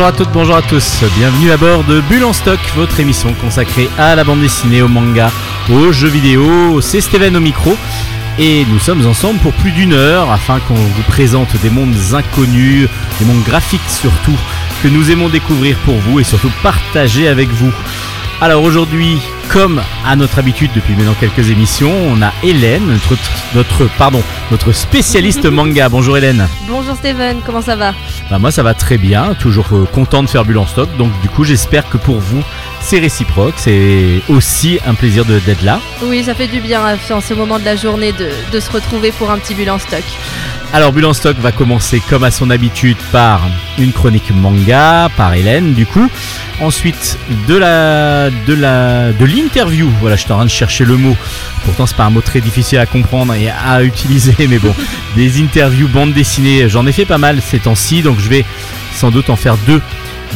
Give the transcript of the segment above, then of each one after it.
Bonjour à toutes, bonjour à tous. Bienvenue à bord de Bulle en stock, votre émission consacrée à la bande dessinée, au manga, aux jeux vidéo. C'est Steven au micro. Et nous sommes ensemble pour plus d'une heure afin qu'on vous présente des mondes inconnus, des mondes graphiques surtout, que nous aimons découvrir pour vous et surtout partager avec vous. Alors aujourd'hui, comme à notre habitude depuis maintenant quelques émissions, on a Hélène, notre, notre, pardon, notre spécialiste manga. Bonjour Hélène. Bonjour Steven, comment ça va Bah moi ça va très bien, toujours euh, content de faire Bulle en stock. Donc du coup j'espère que pour vous c'est réciproque, c'est aussi un plaisir de- d'être là. Oui, ça fait du bien euh, en ce moment de la journée de, de se retrouver pour un petit bulle en stock. Alors Bulle stock va commencer comme à son habitude par une chronique manga par Hélène du coup. Ensuite de la de la de l'interview. Voilà, je suis en train de chercher le mot. Pourtant c'est pas un mot très difficile à comprendre et à utiliser, mais bon, des interviews bande dessinée, j'en ai fait pas mal ces temps-ci, donc je vais sans doute en faire deux.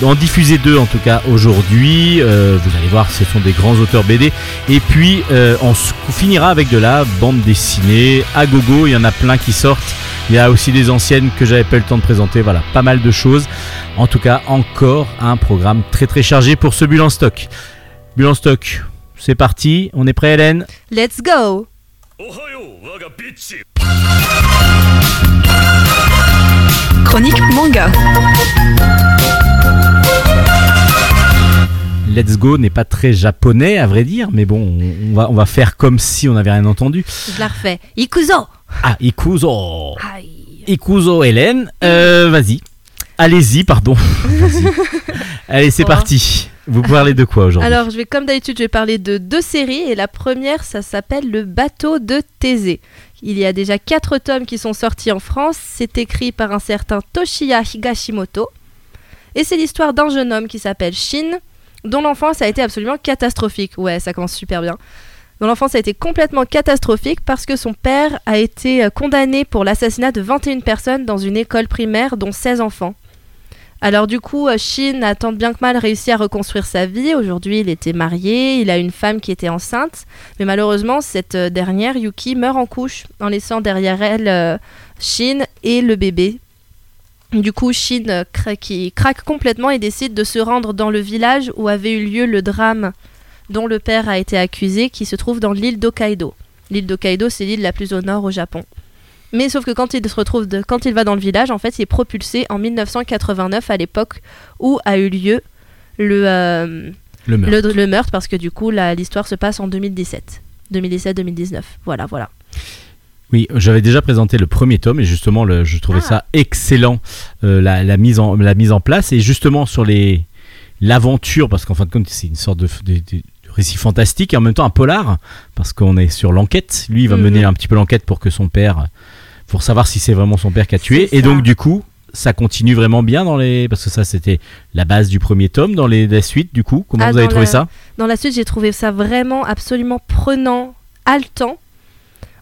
En diffuser deux en tout cas aujourd'hui. Euh, vous allez voir, ce sont des grands auteurs BD. Et puis euh, on finira avec de la bande dessinée à gogo. Il y en a plein qui sortent. Il y a aussi des anciennes que j'avais pas eu le temps de présenter. Voilà, pas mal de choses. En tout cas, encore un programme très très chargé pour ce Bulle en stock. Bulle en stock, c'est parti. On est prêt, Hélène? Let's go Chronique manga. Let's Go n'est pas très japonais, à vrai dire, mais bon, on va, on va faire comme si on n'avait rien entendu. Je la refais. Ikuzo ah, Ikuzo Aïe. Ikuzo, Hélène, euh, vas-y. Allez-y, pardon. Vas-y. Allez, c'est parti. Vous parlez de quoi aujourd'hui Alors, je vais comme d'habitude, je vais parler de deux séries et la première, ça s'appelle Le bateau de Thésée. Il y a déjà quatre tomes qui sont sortis en France. C'est écrit par un certain Toshiya Higashimoto. Et c'est l'histoire d'un jeune homme qui s'appelle Shin, dont l'enfance a été absolument catastrophique. Ouais, ça commence super bien. Dont l'enfance a été complètement catastrophique parce que son père a été euh, condamné pour l'assassinat de 21 personnes dans une école primaire, dont 16 enfants. Alors du coup, euh, Shin a tant bien que mal réussi à reconstruire sa vie. Aujourd'hui, il était marié, il a une femme qui était enceinte. Mais malheureusement, cette euh, dernière, Yuki, meurt en couche, en laissant derrière elle Shin et le bébé. Du coup, Shin craque complètement et décide de se rendre dans le village où avait eu lieu le drame dont le père a été accusé, qui se trouve dans l'île d'Hokkaido. L'île d'Hokkaido, c'est l'île la plus au nord au Japon. Mais sauf que quand il se retrouve, de- quand il va dans le village, en fait, il est propulsé en 1989 à l'époque où a eu lieu le, euh, Le meurtre. le, le meurtre, parce que du coup, l'histoire se passe en 2017. 2017-2019. Voilà, voilà. Oui, j'avais déjà présenté le premier tome et justement, le- je trouvais Ah. ça excellent, euh, la, la mise en, la mise en place. Et justement, sur les l'aventure, parce qu'en fin de compte, c'est une sorte de, de- de récit fantastique et en même temps un polar, parce qu'on est sur l'enquête. Lui, il va Mhm. mener un petit peu l'enquête pour que son père, pour savoir si c'est vraiment son père qui a tué. Et donc, du coup, ça continue vraiment bien dans les. Parce que ça, c'était la base du premier tome. Dans les, la suite, du coup, comment Ah, vous avez trouvé la- ça? Dans la suite, j'ai trouvé ça vraiment absolument prenant, haletant.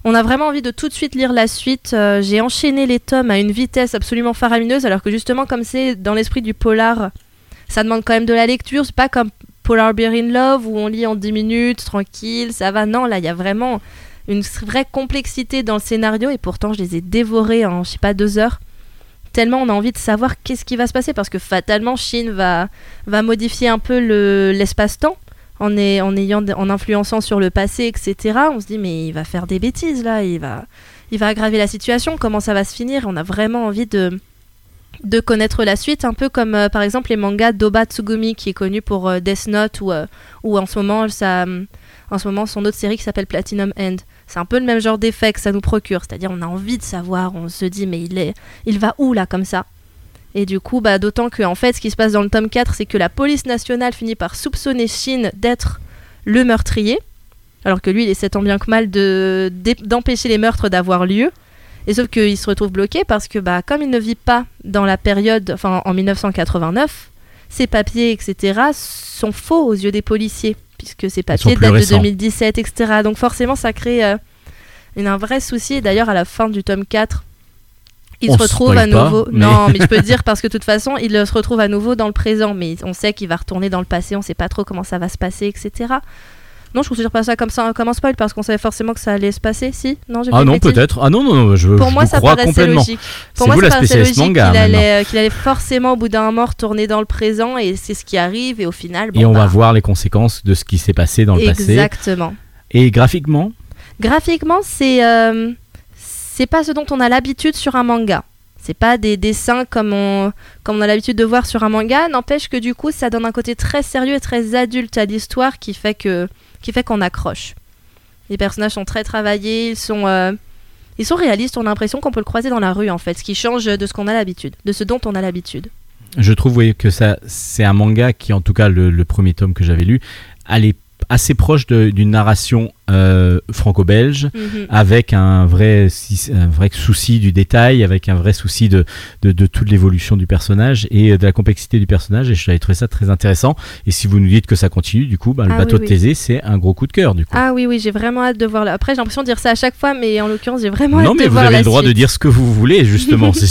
On a vraiment envie de tout de suite lire la suite. Euh, j'ai enchaîné les tomes à une vitesse absolument faramineuse, alors que justement, comme c'est dans l'esprit du polar, ça demande quand même de la lecture. C'est pas comme Polar Bear in Love où on lit en 10 minutes, tranquille, ça va. Non, là, il y a vraiment une vraie complexité dans le scénario et pourtant, je les ai dévorés en, je sais pas, deux heures. Tellement on a envie de savoir qu'est-ce qui va se passer parce que fatalement, Shin va, va modifier un peu le- l'espace-temps en, en, en influençant sur le passé, etc. On se dit, mais il va faire des bêtises là, il va, il va aggraver la situation, comment ça va se finir? On a vraiment envie de, de connaître la suite, un peu comme euh, par exemple les mangas d'Oba Tsugumi qui est connu pour euh, Death Note ou, euh, ou en, ce moment, ça, en ce moment son autre série qui s'appelle Platinum End. C'est un peu le même genre d'effet que ça nous procure, c'est-à-dire on a envie de savoir, on se dit mais il, est, il va où là comme ça? Et du coup, bah, d'autant que en fait, ce qui se passe dans le tome 4, c'est que la police nationale finit par soupçonner Shin d'être le meurtrier, alors que lui, il essaie tant bien que mal d'empêcher les meurtres d'avoir lieu. Et sauf qu'il se retrouve bloqué parce que, bah, comme il ne vit pas dans la période, enfin en 1989, ses papiers, etc., sont faux aux yeux des policiers, puisque ces papiers datent de récents. 2017, etc. Donc forcément, ça crée euh, une- un vrai souci. D'ailleurs, à la fin du tome 4, il On se retrouve à pas, nouveau. mais- Non, mais je peux dire parce que de toute façon, il se retrouve à nouveau dans le présent, mais on sait qu'il va retourner dans le passé, on sait pas trop comment ça va se passer, etc. Non, je considère pas ça comme ça comme un spoil parce qu'on savait forcément que ça allait se passer. Si? Non, j'ai Ah non, peut-être. Ah non, non, non, je, Pour je moi, vous ça crois paraissait complètement. logique. Pour moi, vous ça la paraissait spécialiste logique manga, qu'il allait, qu'il allait forcément, au bout d'un moment, retourner dans le présent et c'est ce qui arrive. Et au final, Et on va bah, voir les conséquences de ce qui s'est passé dans le passé. Exactement. Et graphiquement, Graphiquement, c'est euh, c'est pas ce dont on a l'habitude sur un manga. C'est pas des dessins comme on, comme on a l'habitude de voir sur un manga. N'empêche que du coup, ça donne un côté très sérieux et très adulte à l'histoire qui fait que qui fait qu'on accroche. Les personnages sont très travaillés, ils sont euh, ils sont réalistes. On a l'impression qu'on peut le croiser dans la rue en fait, ce qui change de ce qu'on a l'habitude, de ce dont on a l'habitude. je trouve oui, que ça, c'est un manga qui, en tout cas, le, le premier tome que j'avais lu, allait assez proche d'une narration euh, franco-belge. Mhm. avec un vrai, un vrai souci du détail, avec un vrai souci de, de, de toute l'évolution du personnage et de la complexité du personnage. Et j'avais trouvé ça très intéressant. Et si vous nous dites que ça continue, du coup, bah, le Ah bateau oui, de oui. Thésée, c'est un gros coup de cœur, du coup. Ah oui oui, j'ai vraiment hâte de voir. La... Après, j'ai l'impression de dire ça à chaque fois, mais en l'occurrence, j'ai vraiment non, hâte mais de vous voir avez la le droit de dire ce que vous voulez, justement. c'est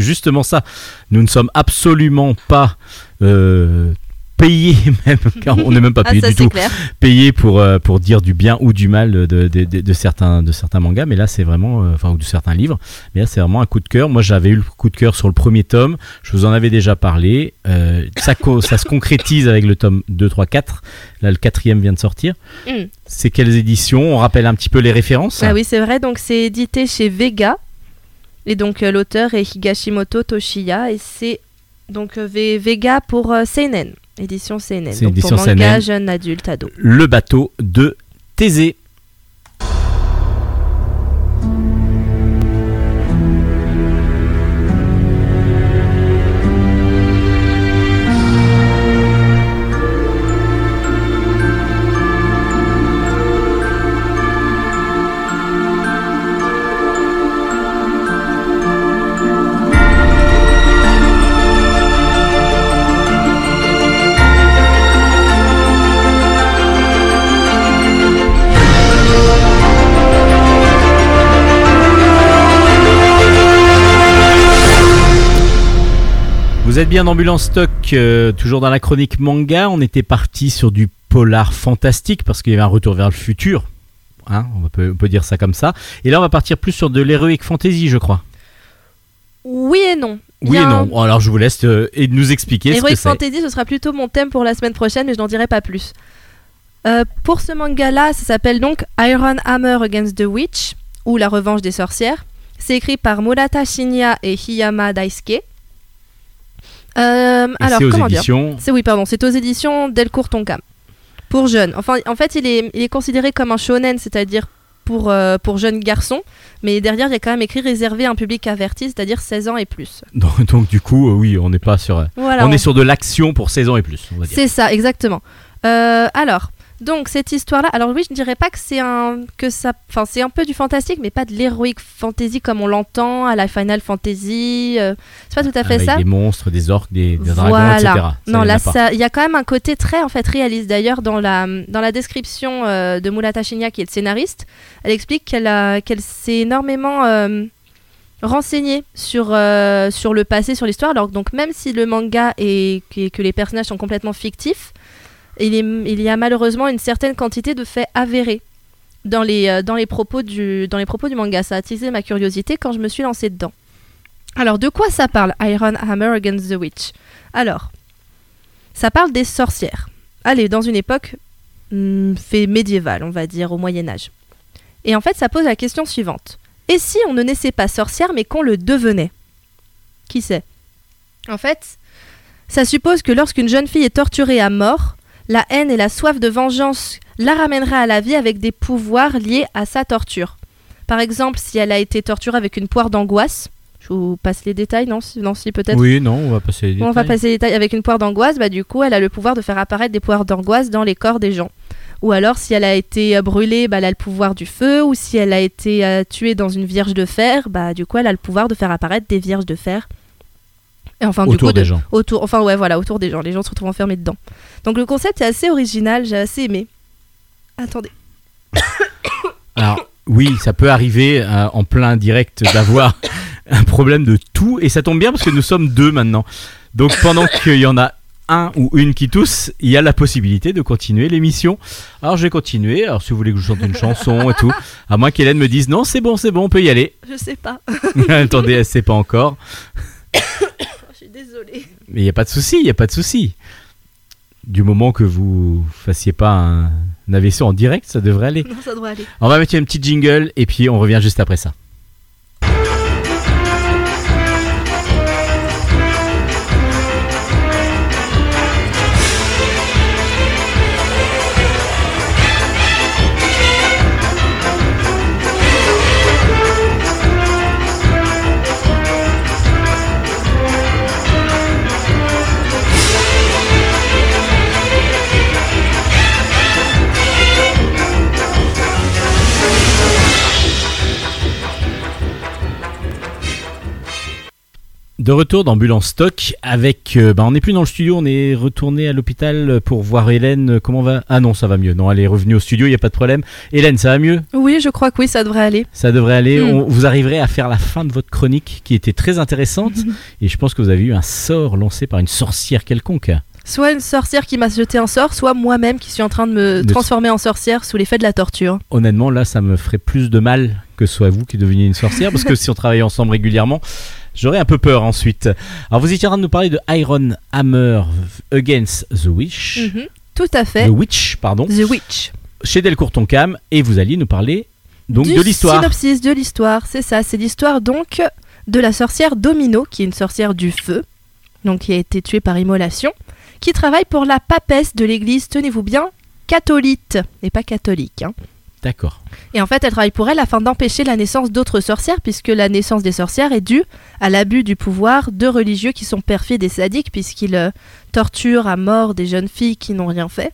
justement ça. Nous ne sommes absolument pas euh, payés, même, car on n'est même pas Ah payé du tout. clair. payé pour, euh, pour dire du bien ou du mal de, de, de- de certains, de certains mangas, mais là c'est vraiment, euh, enfin, ou de certains livres, mais là c'est vraiment un coup de cœur. Moi j'avais eu le coup de cœur sur le premier tome, je vous en avais déjà parlé, Euh, ça, ça se concrétise avec le tome 2, 3, 4, là le quatrième vient de sortir. Mm. C'est quelles éditions? On rappelle un petit peu les références Ah oui, c'est vrai. Donc, c'est édité chez Vega. Et donc, l'auteur est Higashimoto Toshiya. Et c'est donc Vega pour Seinen. Édition. C'est Donc, édition pour manga, jeune adulte, ado. Le bateau de Thésée. Êtes bien d'Ambulance Stock, euh, toujours dans la chronique manga. On était parti sur du polar fantastique parce qu'il y avait un retour vers le futur. Hein, on, peut, on peut dire ça comme ça. Et là, on va partir plus sur de l'heroic fantasy, je crois. Oui et non. Oui et non. un- alors, je vous laisse euh, et nous expliquer ce que Heroic. Fantasy, ce sera plutôt mon thème pour la semaine prochaine, mais je n'en dirai pas plus. Euh, pour ce manga-là, ça s'appelle donc Iron Hammer Against the Witch, ou La Revanche des Sorcières. C'est écrit par Murata Shinya et Hiyama Daisuke. Euh, alors, c'est aux comment dire éditions. C'est oui, pardon, c'est aux éditions Delcourt Tonkam. Pour jeunes. Enfin, en fait, il est, il est considéré comme un shonen, c'est-à-dire pour, euh, pour jeunes garçons. Mais derrière, il y a quand même écrit réservé à un public averti, c'est-à-dire 16 ans et plus. Donc, donc, du coup, euh, oui, on n'est pas sur. on est sur de l'action pour 16 ans et plus, on va dire. C'est ça, exactement. Euh, alors, donc cette histoire-là, alors oui, je ne dirais pas que c'est un que ça, enfin c'est un peu du fantastique, mais pas de l'heroic fantasy comme on l'entend à la Final Fantasy. euh, c'est pas tout à fait Avec ça. des monstres, des orques, des, des dragons, Voilà. etc. Ça, non, là, il y a quand même un côté très en fait réaliste. D'ailleurs, dans la dans la description euh, de Mulata Shinya, qui est le scénariste, elle explique qu'elle qu'elle s'est énormément euh, renseignée sur euh, sur le passé, sur l'histoire. Alors donc même si le manga et que, que les personnages sont complètement fictifs, il, y a malheureusement une certaine quantité de faits avérés. Dans les, euh, dans les propos du manga, ça a attisé ma curiosité quand je me suis lancée dedans. Alors, de quoi ça parle Iron Hammer Against the Witch? Alors, ça parle des sorcières. Allez, dans une époque hmm, fait médiévale, on va dire, au Moyen Âge. Et en fait, ça pose la question suivante. Et si on ne naissait pas sorcière, mais qu'on le devenait? Qui sait? En fait, ça suppose que lorsqu'une jeune fille est torturée à mort, la haine et la soif de vengeance la ramèneraient à la vie avec des pouvoirs liés à sa torture. Par exemple, si elle a été torturée avec une poire d'angoisse, je vous passe les détails, non Si, non, si peut-être. Oui, non, on va passer les Bon, on va détails. passer les détails. Avec une poire d'angoisse, bah, du coup, elle a le pouvoir de faire apparaître des poires d'angoisse dans les corps des gens. Ou alors, si elle a été euh, brûlée, bah, elle a le pouvoir du feu. Ou si elle a été euh, tuée dans une vierge de fer, bah, du coup, elle a le pouvoir de faire apparaître des vierges de fer. Enfin, du Autour coup, de- des gens. autour, enfin ouais, voilà, autour des gens. Les gens se retrouvent enfermés dedans. Donc le concept est assez original, j'ai assez aimé. Attendez. Alors, oui, ça peut arriver euh, en plein direct d'avoir un problème de tout. Et ça tombe bien parce que nous sommes deux maintenant. Donc, pendant qu'il y en a un ou une qui tousse, il y a la possibilité de continuer l'émission. Alors je vais continuer. Alors si vous voulez que je chante une chanson et tout, à moins qu'Hélène me dise non, c'est bon, c'est bon, on peut y aller. Je sais pas. Attendez, elle sait pas encore. Désolée. Mais il n'y a pas de souci, il n'y a pas de souci. Du moment que vous fassiez pas un, un AVC en direct, ça devrait aller. Non, ça devrait aller. On va mettre une petite jingle et puis on revient juste après ça. De retour d'ambulance stock avec. euh, bah, on n'est plus dans le studio, on est retourné à l'hôpital pour voir Hélène. Comment va? Ah non, ça va mieux. Non, elle est revenue au studio, il n'y a pas de problème. Hélène, ça va mieux? Oui, je crois que oui, ça devrait aller. Ça devrait aller. Mm. On- vous arriverez à faire la fin de votre chronique qui était très intéressante. et je pense que vous avez eu un sort lancé par une sorcière quelconque. Soit une sorcière qui m'a jeté un sort, soit moi-même qui suis en train de me De- transformer en sorcière sous l'effet de la torture. Honnêtement, là, ça me ferait plus de mal que ce soit vous qui deveniez une sorcière. parce que si on travaillait ensemble régulièrement, j'aurais un peu peur ensuite. Alors, vous étiez en train de nous parler de Iron Hammer Against the Witch. Mhm. Tout à fait. The Witch, pardon. The Witch. chez Delcourt Toncam et vous alliez nous parler donc du de l'histoire. synopsis de l'histoire, c'est ça. C'est l'histoire donc de la sorcière Domino, qui est une sorcière du feu, donc qui a été tuée par immolation, qui travaille pour la papesse de l'église, tenez-vous bien, catholique, et pas catholique. hein. D'accord. Et en fait, elle travaille pour elle afin d'empêcher la naissance d'autres sorcières, puisque la naissance des sorcières est due à l'abus du pouvoir de religieux qui sont perfides et sadiques, puisqu'ils euh, torturent à mort des jeunes filles qui n'ont rien fait,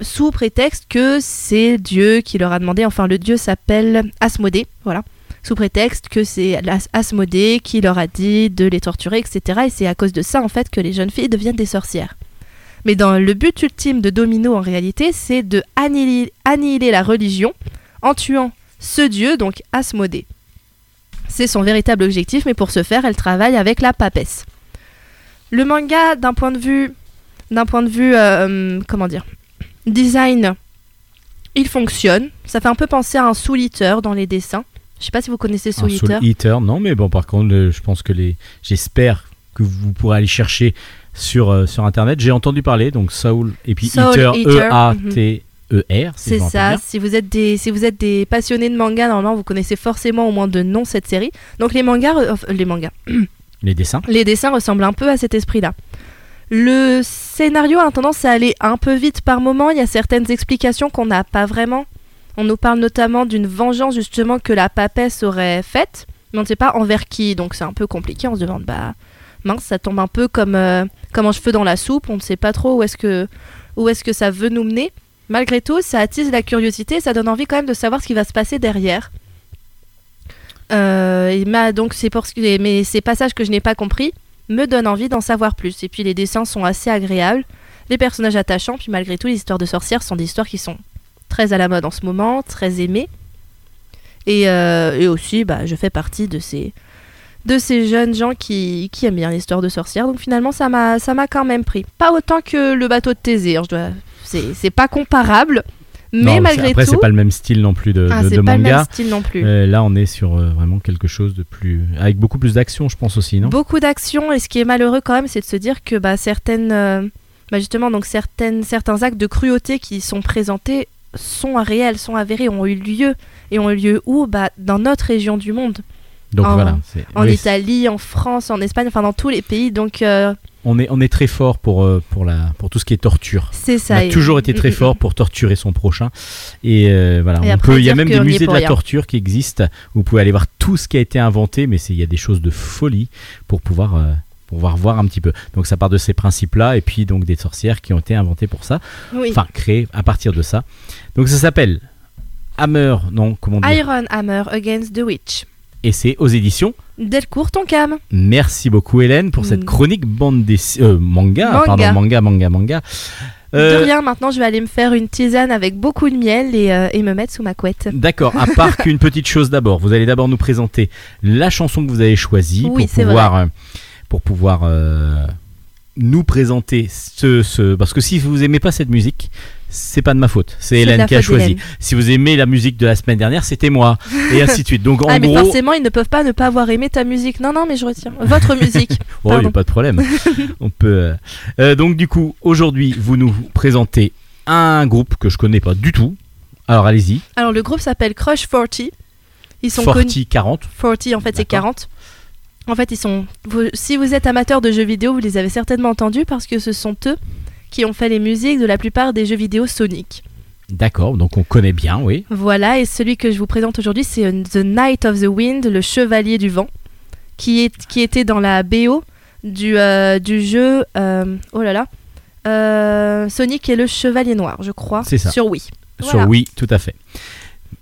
sous prétexte que c'est Dieu qui leur a demandé, enfin le Dieu s'appelle Asmodée, voilà, sous prétexte que c'est Asmodée qui leur a dit de les torturer, etc. Et c'est à cause de ça, en fait, que les jeunes filles deviennent des sorcières. Mais dans le but ultime de Domino, en réalité, c'est de annihiler, annihiler la religion en tuant ce dieu, donc Asmodée. C'est son véritable objectif, mais pour ce faire, elle travaille avec la papesse. Le manga, d'un point de vue, d'un point de vue, euh, comment dire, design, il fonctionne. Ça fait un peu penser à un Soul Eater dans les dessins. Je sais pas si vous connaissez Soul Un Soul Eater. Eater, non, mais bon, par contre, je pense que les. J'espère que vous pourrez aller chercher sur, euh, sur internet. J'ai entendu parler, donc Soul et puis Soul Eater, Eater, E-A-T-E-R. si C'est je me ça. rappelle bien. Si vous êtes des, si vous êtes des passionnés de manga, normalement vous connaissez forcément au moins de nom cette série. Donc les mangas, les mangas, Les dessins. les dessins ressemblent un peu à cet esprit-là. Le scénario a tendance à aller un peu vite par moment. Il y a certaines explications qu'on n'a pas vraiment. On nous parle notamment d'une vengeance justement que la papesse aurait faite, mais on ne sait pas envers qui. Donc c'est un peu compliqué. On se demande bah mince, ça tombe un peu comme euh, comme un cheveu dans la soupe. On ne sait pas trop où est-ce que est-ce que ça veut nous mener. Malgré tout, ça attise la curiosité. Ça donne envie quand même de savoir ce qui va se passer derrière. Euh, donc ces passages que je n'ai pas compris me donnent envie d'en savoir plus. Et puis les dessins sont assez agréables, les personnages attachants, puis malgré tout les histoires de sorcières sont des histoires qui sont très à la mode en ce moment, très aimées. Et, euh, et aussi, bah, je fais partie de ces de ces jeunes gens qui, qui aiment bien l'histoire de sorcières. Donc finalement, ça m'a ça m'a quand même pris. Pas autant que le bateau de Thésée. hein, je dois c'est c'est pas comparable, mais Non, malgré c'est- Après, tout, c'est pas le même style non plus de, ah, de- pas le même manga. style non plus. Euh, là, on est sur euh, vraiment quelque chose de plus. avec beaucoup plus d'action, je pense aussi, non? Beaucoup d'action et ce qui est malheureux quand même, c'est de se dire que bah, certaines, euh, bah, justement, donc certaines, certains actes de cruauté qui sont présentés sont réels, sont avérés, ont eu lieu et ont eu lieu où? Bah, Dans notre région du monde, Donc en- voilà. en oui, Italie, en France, en Espagne, enfin dans tous les pays. Donc euh, on, est, on est très fort pour, euh, pour, la, pour tout ce qui est torture. c'est On ça. a et- toujours été Mm, très mm, fort pour torturer son prochain. Et euh, voilà, Et on après peut, il y a même des musées de la rien. torture qui existent. Vous pouvez aller voir tout ce qui a été inventé, mais il y a des choses de folie pour pouvoir, euh, pouvoir voir un petit peu. Donc ça part de ces principes-là, et puis donc des sorcières qui ont été inventées pour ça, mm. Oui. enfin créées à partir de ça. Donc ça s'appelle Hammer, non, comment dire Iron Hammer Against the Witch. Et c'est aux éditions. Delcourt Tonkam. Merci beaucoup Hélène pour cette Mm. chronique bande dessi- euh, manga, Manga. pardon, manga, manga, manga. Euh, De rien, maintenant je vais aller me faire une tisane avec beaucoup de miel et, euh, et me mettre sous ma couette. D'accord, à part qu'une petite chose d'abord, vous allez d'abord nous présenter la chanson que vous avez choisie Oui, pour pouvoir, euh, pour pouvoir euh, nous présenter ce, ce- parce que si vous aimez pas cette musique, c'est pas de ma faute. C'est Hélène qui a choisi. Si vous aimez la musique de la semaine dernière, c'était moi et ainsi de suite. Donc en ah, mais gros, forcément, ils ne peuvent pas ne pas avoir aimé ta musique. Non, non, mais je retire. Votre musique. Oh, il n'y a pas de problème. On peut. euh, euh, donc du coup, aujourd'hui, vous nous présentez un groupe que je connais pas du tout. Alors allez-y. Alors, le groupe s'appelle Crush 40. Ils sont connus. 40 40. 40, en fait, c'est D'accord. 40. En fait, ils sont. vous- si vous êtes amateur de jeux vidéo, vous les avez certainement entendus parce que ce sont eux qui ont fait les musiques de la plupart des jeux vidéo Sonic. D'accord. Donc on connaît bien, oui. Voilà, et celui que je vous présente aujourd'hui, c'est euh, The Knight of the Wind, le Chevalier du Vent, qui, est, qui était dans la BO du, euh, du jeu. euh, oh là là. euh, Sonic et le Chevalier Noir, je crois. C'est ça. Sur Wii. Sur oui, tout à fait.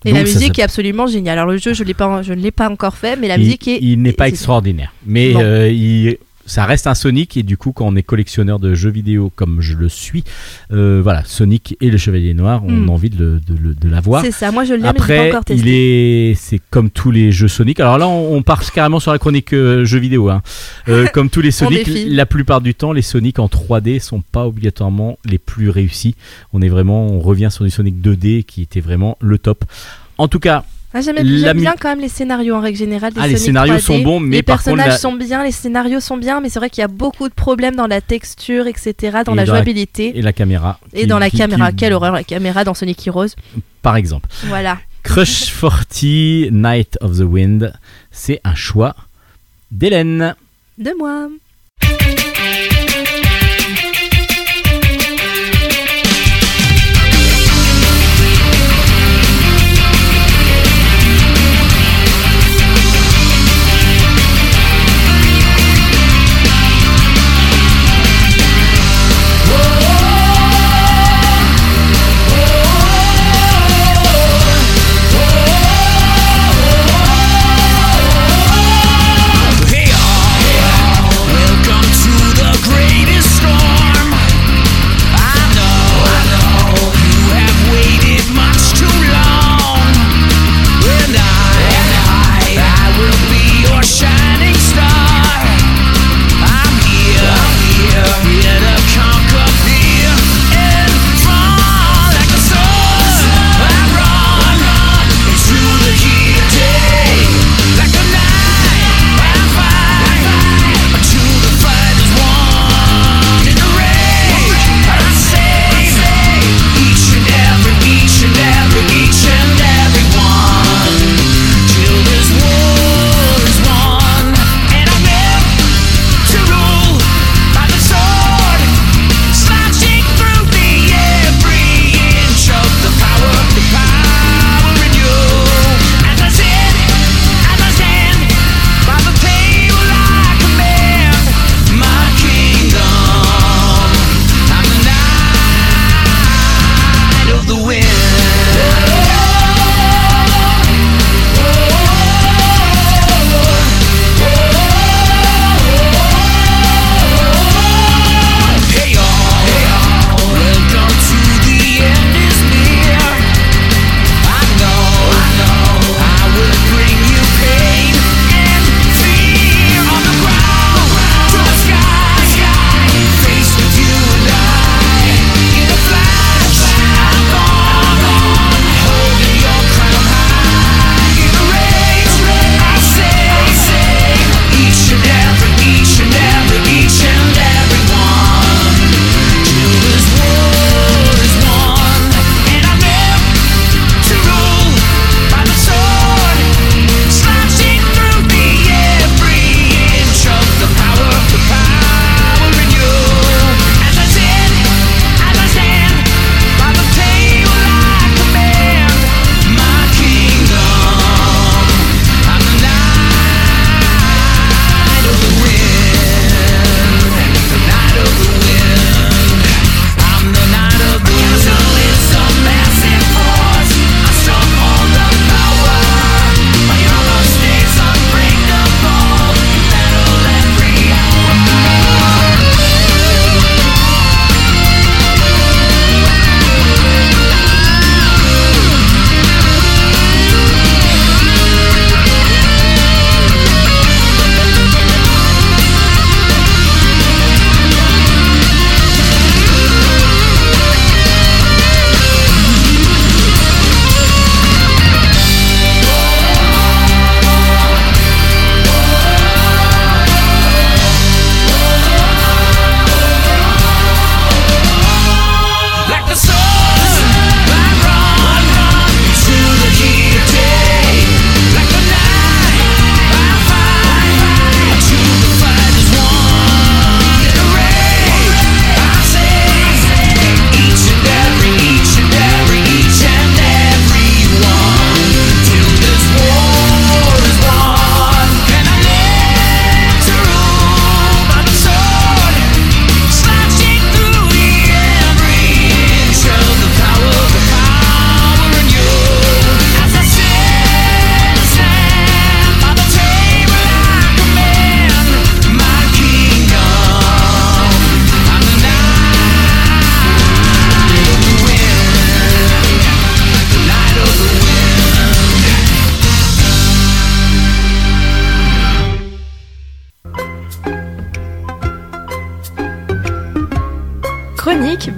Et Donc, la musique est absolument géniale. Alors le jeu, je, l'ai pas, je ne l'ai pas encore fait, mais la il, musique est. il n'est pas extraordinaire, mais euh, il- ça reste un Sonic et du coup quand on est collectionneur de jeux vidéo comme je le suis, euh, voilà Sonic et le Chevalier Noir, on Mm. a envie de, le- de le- de l'avoir. C'est ça, moi je mais l'ai pas Après, encore testé. il est, c'est comme tous les jeux Sonic. Alors là, on, on part carrément sur la chronique euh, jeux vidéo. hein. Euh, comme tous les Sonic, la plupart du temps, les Sonic en 3D sont pas obligatoirement les plus réussis. On est vraiment, on revient sur du Sonic 2D qui était vraiment le top. En tout cas, Ah, J'aime la bien quand même les scénarios en règle générale. Des Ah, les scénarios 3D. sont bons, mais les par contre, personnages la- sont bien, les scénarios sont bien, mais c'est vrai qu'il y a beaucoup de problèmes dans la texture, etc., dans Et la dans la- jouabilité et la caméra. et, qui- dans la qui- caméra. qui- Quelle horreur la caméra dans Sonic Heroes. Par exemple. Voilà. Crush 40 Night of the Wind, c'est un choix d'Hélène. De moi.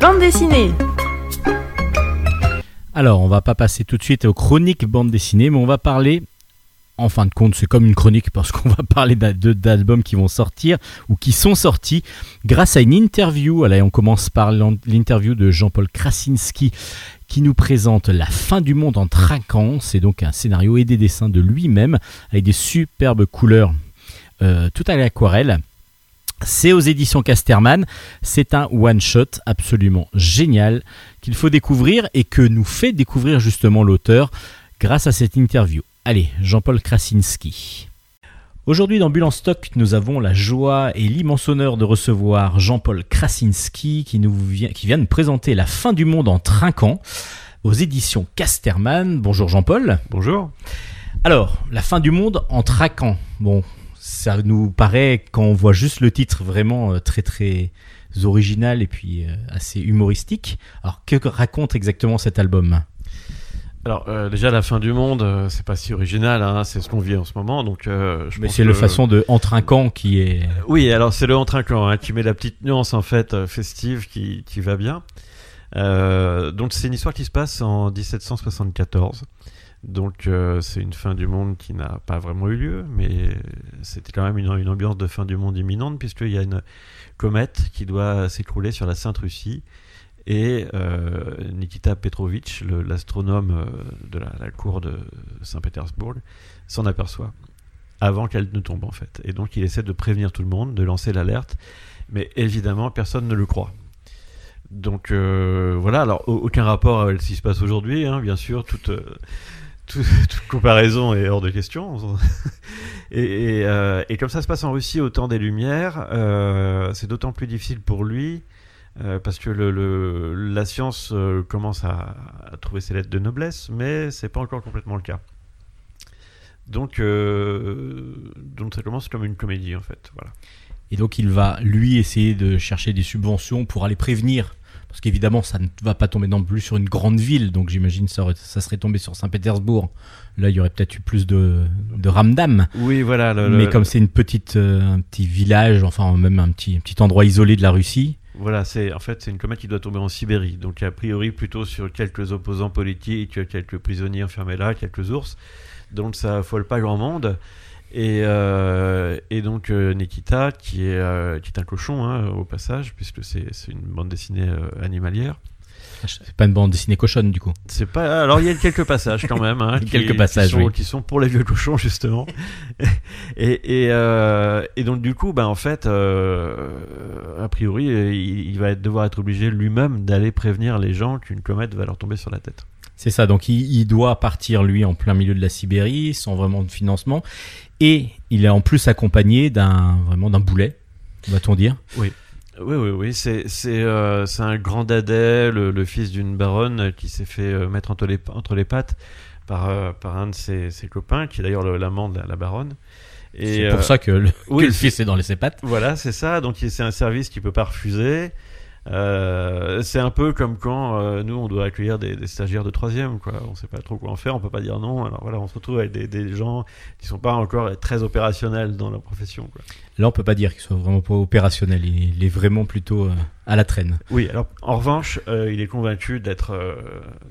Bande dessinée. Alors, on va pas passer tout de suite aux chroniques bande dessinée, mais on va parler. En fin de compte, c'est comme une chronique parce qu'on va parler d'albums qui vont sortir ou qui sont sortis grâce à une interview. Allez, on commence par l'interview de Jean-Paul Krasinski qui nous présente La fin du monde en trinquant. C'est donc un scénario et des dessins de lui-même avec des superbes couleurs euh, tout à l'aquarelle. C'est aux éditions Casterman. C'est un one-shot absolument génial qu'il faut découvrir et que nous fait découvrir justement l'auteur grâce à cette interview. Allez, Jean-Paul Krasinski. Aujourd'hui dans Bulle en stock, nous avons la joie et l'immense honneur de recevoir Jean-Paul Krasinski qui, nous vient, qui vient nous présenter La fin du monde en trinquant aux éditions Casterman. Bonjour Jean-Paul. Bonjour. Alors, La fin du monde en trinquant. Bon, ça nous paraît, quand on voit juste le titre, vraiment euh, très très original et puis euh, assez humoristique. Alors, que raconte exactement cet album? Alors euh, déjà la fin du monde, euh, c'est pas si original, hein, c'est ce qu'on vit en ce moment, donc euh, je Mais c'est le que- façon de en trinquant qui est. Oui, alors c'est le entrinquant hein, qui met la petite nuance en fait festive qui, qui va bien. Donc c'est une histoire qui se passe en 1774. Donc euh, c'est une fin du monde qui n'a pas vraiment eu lieu, mais c'était quand même une, ambiance de fin du monde imminente puisqu'il y a une comète qui doit s'écrouler sur la Sainte Russie et euh, Nikita Petrovitch, l'astronome euh, de la, cour de Saint-Pétersbourg, s'en aperçoit avant qu'elle ne tombe en fait. Et donc il essaie de prévenir tout le monde, de lancer l'alerte, mais évidemment personne ne le croit. Donc voilà, alors au- aucun rapport avec ce qui se passe aujourd'hui, hein, bien sûr, toute, tout- toute comparaison est hors de question. euh, et comme ça se passe en Russie au temps des Lumières, euh, c'est d'autant plus difficile pour lui. euh, parce que la science commence à, trouver ses lettres de noblesse, mais c'est pas encore complètement le cas. Donc, ça commence comme une comédie en fait. Et donc il va lui essayer de chercher des subventions pour aller prévenir. Parce qu'évidemment, ça ne va pas tomber non plus sur une grande ville, donc j'imagine ça, aurait- ça serait tombé sur Saint-Pétersbourg. Là, il y aurait peut-être eu plus de, de ramdam. Oui, voilà. le- Mais le- comme c'est une petite, euh, un petit village, enfin même un petit, un petit endroit isolé de la Russie, Voilà, c'est en fait c'est une comète qui doit tomber en Sibérie, donc a priori plutôt sur quelques opposants politiques, quelques prisonniers enfermés là, quelques ours. Donc ça affole pas grand monde. Et, euh, et donc euh, Nikita, qui est, euh, qui est un cochon hein, au passage, puisque c'est une bande dessinée euh, animalière. c'est pas une bande dessinée cochonne du coup. C'est pas. Alors il y a quelques passages quand même, hein, qui, Quelques passages, qui sont, oui. qui sont pour les vieux cochons justement. et, et, et donc du coup, bah en fait, a priori, il, il va devoir être obligé lui-même d'aller prévenir les gens qu'une comète va leur tomber sur la tête. C'est ça, donc il, il doit partir lui en plein milieu de la Sibérie, sans vraiment de financement, et il est en plus accompagné d'un vraiment d'un boulet, va-t-on dire? Oui, oui, oui, c'est c'est euh, c'est un grand dadais, le, le fils d'une baronne qui s'est fait euh, mettre entre les entre les pattes par euh, par un de ses, ses copains, qui est d'ailleurs le- l'amant de la, la baronne. C'est euh, pour ça que le, oui, que le c'est- fils est dans les ses pattes. Voilà, c'est ça. Donc c'est un service qu'il peut pas refuser. Euh, c'est un peu comme quand euh, nous on doit accueillir des, des stagiaires de troisième, quoi. On sait pas trop quoi en faire, on peut pas dire non. Alors voilà, on se retrouve avec des, des gens qui sont pas encore très opérationnels dans leur profession, quoi. Là, on peut pas dire qu'il soit vraiment pas opérationnel, il, il est vraiment plutôt euh, à la traîne. Oui, alors en revanche, il est convaincu d'être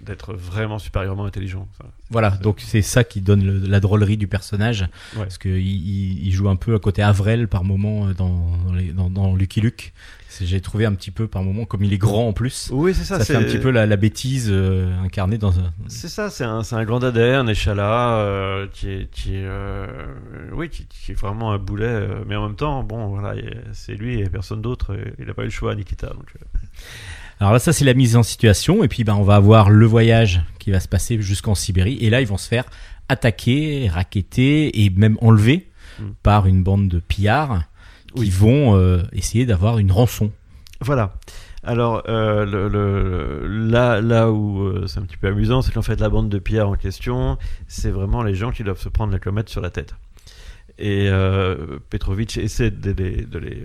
d'être vraiment supérieurement intelligent. Voilà, donc c'est ça qui donne le- la drôlerie du personnage, Ouais. parce qu'il il, il joue un peu à côté Avrel par moment dans, dans, les- dans- dans Lucky Luke. J'ai trouvé un petit peu par moment, comme il est grand en plus, Oui, c'est ça. ça, fait un petit peu la, la bêtise euh, incarnée dans un... C'est ça, c'est un, un grand dadais, un échalas, euh, qui est, qui est, euh, oui, qui, qui est vraiment un boulet, mais en même temps, bon, voilà, il- c'est lui et personne d'autre, il n'a pas eu le choix, Nikita. Donc, Alors là, ça c'est la mise en situation, et puis ben, on va avoir le voyage qui va se passer jusqu'en Sibérie, et là ils vont se faire attaquer, raqueter et même enlever Mm. par une bande de pillards qui Oui. vont euh, essayer d'avoir une rançon. Voilà. Alors euh, le, le- là, là où euh, c'est un petit peu amusant, c'est qu'en fait la bande de pillards en question, c'est vraiment les gens qui doivent se prendre la comète sur la tête. Et Petrovic essaie de les, de, les,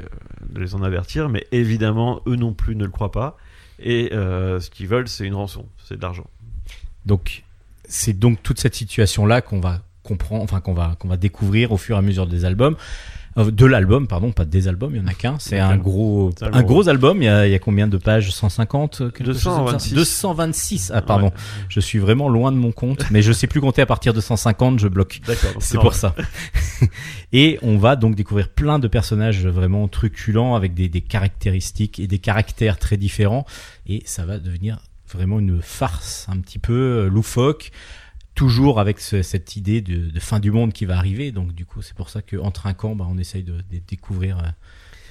de les en avertir, mais évidemment, eux non plus ne le croient pas. Et ce qu'ils veulent, c'est une rançon, c'est de l'argent. Donc c'est donc toute cette situation-là qu'on va comprendre, enfin qu'on va qu'on va découvrir au fur et à mesure des albums. Euh, de l'album, pardon, pas des albums, il y en a qu'un. C'est un gros, un gros- album. Il y a, il y a combien de pages? 150 quelque chose comme ça? 226. 226. Ah pardon, Ouais. je suis vraiment loin de mon compte, mais je sais plus compter à partir de 150, je bloque. C'est pour ça. et on va donc découvrir plein de personnages vraiment truculents avec des, des caractéristiques et des caractères très différents. Et ça va devenir vraiment une farce un petit peu euh, loufoque. Toujours avec ce- cette idée de, de fin du monde qui va arriver. Donc du coup, c'est pour ça qu'en trinquant, bah, on essaye de, de découvrir,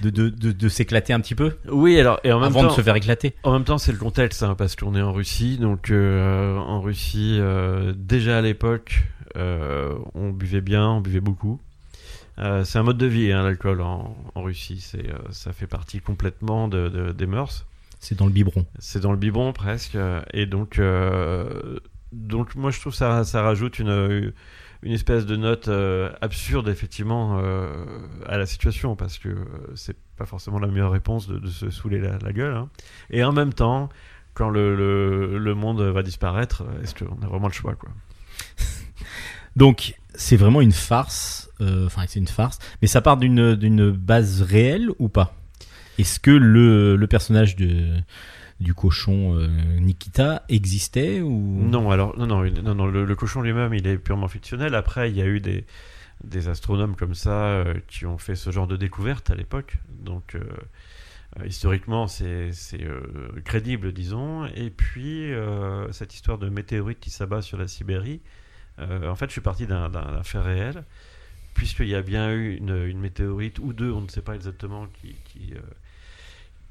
euh, de, s'éclater un petit peu Oui, alors et en même avant temps, de se faire éclater. En même temps, c'est le contexte, hein, parce qu'on est en Russie. Donc, euh, en Russie, euh, déjà à l'époque, euh, on buvait bien, on buvait beaucoup. C'est un mode de vie, hein, l'alcool en, en Russie. C'est, ça fait partie complètement de, de- des mœurs. C'est dans le biberon. C'est dans le biberon presque. Et donc, donc moi, je trouve ça, ça rajoute une, une espèce de note euh, absurde, effectivement, euh, à la situation, parce que c'est pas forcément la meilleure réponse de, se saouler la, gueule. hein. Et en même temps, quand le, le, le monde va disparaître, est-ce qu'on a vraiment le choix, quoi? Donc c'est vraiment une farce. euh, Enfin, c'est une farce. Mais ça part d'une d'une base réelle ou pas? Est-ce que le, le personnage de du cochon euh, Nikita existait ou? Non, alors non, non, non, non, le, cochon lui-même, il est purement fictionnel. Après, il y a eu des, des astronomes comme ça euh, qui ont fait ce genre de découverte à l'époque. Donc, euh, historiquement, c'est crédible, disons. Et puis, cette histoire de météorite qui s'abat sur la Sibérie, en fait, je suis parti d'un fait réel, puisqu'il y a bien eu une, météorite ou deux, on ne sait pas exactement, qui,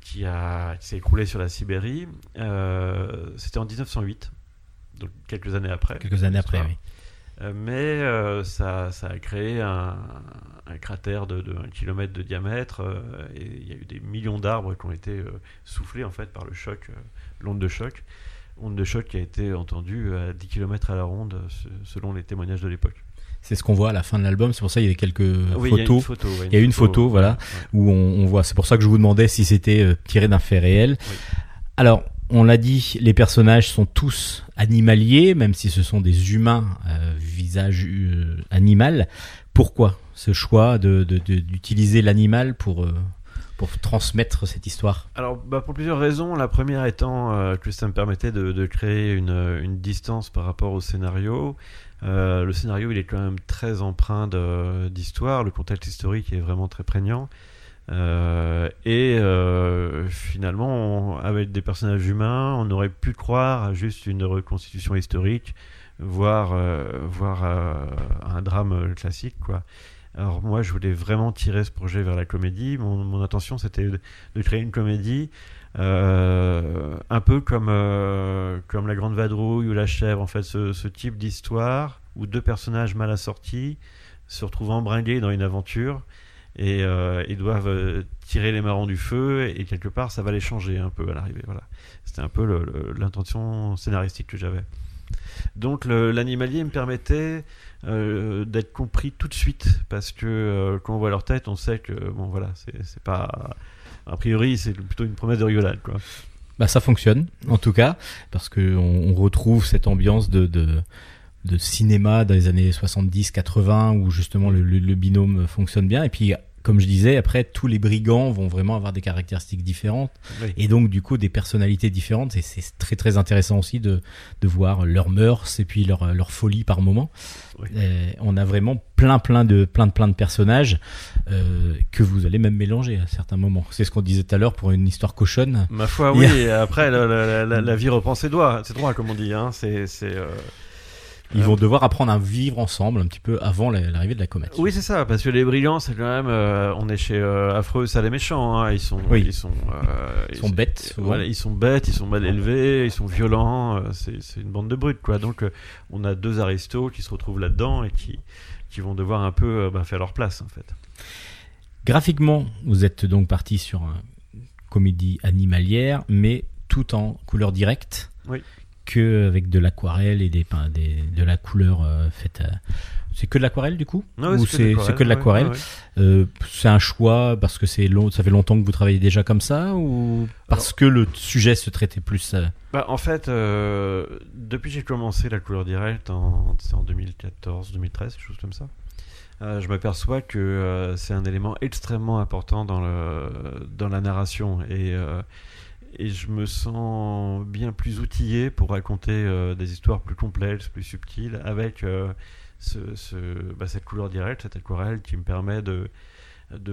qui, a- qui s'est écroulée sur la Sibérie. Euh, C'était en 1908, donc quelques années après. quelques années après oui. Euh, mais euh, ça, ça a créé un, un cratère de, de 1 km de diamètre et il y a eu des millions d'arbres qui ont été soufflés en fait par le choc, l'onde de choc. Onde de choc qui a été entendue à 10 km à la ronde se- selon les témoignages de l'époque. C'est ce qu'on voit à la fin de l'album. C'est pour ça qu'il y avait quelques Oui, il y a une photos Il y a une photo, voilà. où on, on voit. C'est pour ça que je vous demandais si c'était euh, tiré d'un fait réel. Oui. Alors, on l'a dit, les personnages sont tous animaliers, même si ce sont des humains, euh, visage euh, animal. Pourquoi ce choix de de- de- d'utiliser l'animal pour euh, pour transmettre cette histoire? Alors, bah, pour plusieurs raisons. La première étant que ça me permettait de, de créer une, une distance par rapport au scénario. Euh, le scénario, il est quand même très empreint d'histoire. Le contexte historique est vraiment très prégnant. Euh, et euh, finalement, avec des personnages humains, on aurait pu croire à juste une reconstitution historique, voire, voire un drame classique. Alors moi, je voulais vraiment tirer ce projet vers la comédie. Mon, intention, c'était de, créer une comédie un peu comme, euh, comme La Grande Vadrouille ou La Chèvre, en fait, ce, type d'histoire où deux personnages mal assortis se retrouvent embringués dans une aventure et euh, ils doivent euh, tirer les marrons du feu et quelque part, ça va les changer un peu à l'arrivée. Voilà. C'était un peu l'intention scénaristique que j'avais. Donc l'animalier me permettait euh, d'être compris tout de suite parce que euh, quand on voit leur tête, on sait que bon voilà, c'est pas a priori c'est plutôt une promesse de rigolade quoi. Bah ça fonctionne en tout cas parce que on, retrouve cette ambiance de, cinéma dans les années 70-80 où justement le- le binôme fonctionne bien et puis comme je disais après tous les brigands vont vraiment avoir des caractéristiques différentes Oui. et donc du coup des personnalités différentes et c'est très très intéressant aussi de, de voir leurs mœurs et puis leur, leur folie par moment Oui. Euh, on a vraiment plein plein de plein de plein de personnages euh, que vous allez même mélanger à certains moments c'est ce qu'on disait tout à l'heure pour une histoire cochonne Ma foi, oui. et après, la, la- la- la vie reprend ses doigts, ses droits, comme on dit. Hein. C'est, c'est, euh, Ils euh, vont devoir apprendre à vivre ensemble un petit peu avant la- l'arrivée de la comète. Oui, c'est ça, parce que les brillants, c'est quand même. euh, on est chez euh, Affreux, ça les méchants. hein, Ils sont. Oui. Ils sont, euh, Ils sont bêtes. Voilà, ils sont bêtes, ils sont mal élevés, ils sont violents. c'est, une bande de brutes, quoi. Donc, on a deux aristos qui se retrouvent là-dedans et qui, qui vont devoir un peu bah, faire leur place, en fait. Graphiquement, vous êtes donc parti sur une comédie animalière, mais tout en couleur directe. Oui. Que avec de l'aquarelle et des, des- de la couleur euh, faite, à- C'est que de l'aquarelle du coup? Ouais, Ou c'est que de l'aquarelle. ouais, ouais. Euh, C'est un choix parce que c'est long, ça fait longtemps que vous travaillez déjà comme ça ou parce que le sujet se traitait plus euh, Bah, en fait, depuis que j'ai commencé la couleur directe en, c'est en 2014, 2013, quelque chose comme ça, je m'aperçois que c'est un élément extrêmement important dans, le, dans la narration et, et je me sens bien plus outillé pour raconter euh, des histoires plus complexes, plus subtiles avec euh, bah, cette couleur directe, cette aquarelle qui me permet de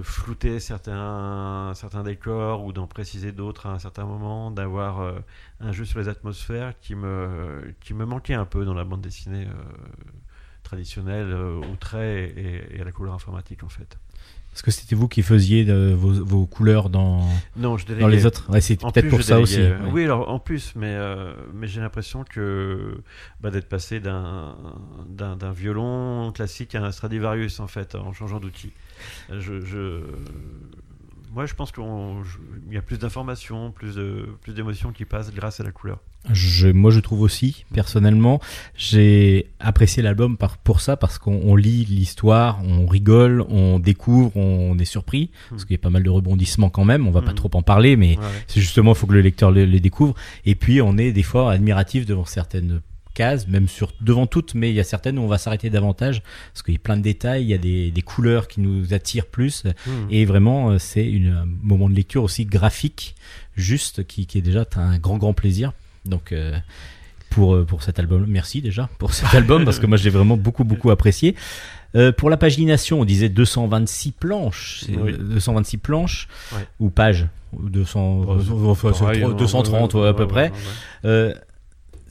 flouter certains, décors ou d'en préciser d'autres à un certain moment, d'avoir euh, un jeu sur les atmosphères qui me, manquait un peu dans la bande dessinée traditionnelle, au trait et à la couleur informatique en fait. Parce que c'était vous qui faisiez vos, vos couleurs dans, Non, je dans les autres. Ouais, c'est peut-être pour ça aussi. ouais. Oui, alors en plus, mais, euh, mais j'ai l'impression que bah, d'être passé d'un d'un d'un violon classique à un Stradivarius en fait, en changeant d'outil. Je, je, moi, je pense qu'il y a plus d'informations, plus de plus d'émotions qui passent grâce à la couleur. Je, moi, je trouve aussi, personnellement, j'ai apprécié l'album par, pour ça, parce qu'on on lit l'histoire, on rigole, on découvre, on est surpris, parce Hmm. qu'il y a pas mal de rebondissements quand même. On va pas Hmm. trop en parler, mais Ouais, c'est justement, il faut que le lecteur les, les découvre. Et puis, on est des fois admiratif devant certaines cases, même sur devant toutes, mais il y a certaines où on va s'arrêter davantage, parce qu'il y a plein de détails, il y a des, des couleurs qui nous attirent plus, Mhm. et vraiment, euh, c'est un moment de lecture aussi graphique, juste, qui, qui est déjà un grand, grand plaisir. Donc, euh, pour, euh, pour cet album, merci déjà pour cet album, parce que moi, je l'ai vraiment beaucoup, beaucoup apprécié. Euh, pour la pagination, on disait 226 planches, c'est Oui. 226 planches, Ouais. ou pages, ou 200, Bon, c'est enfin, c'est pareil, trois- hein, 230 ouais, ouais, à peu près. Euh,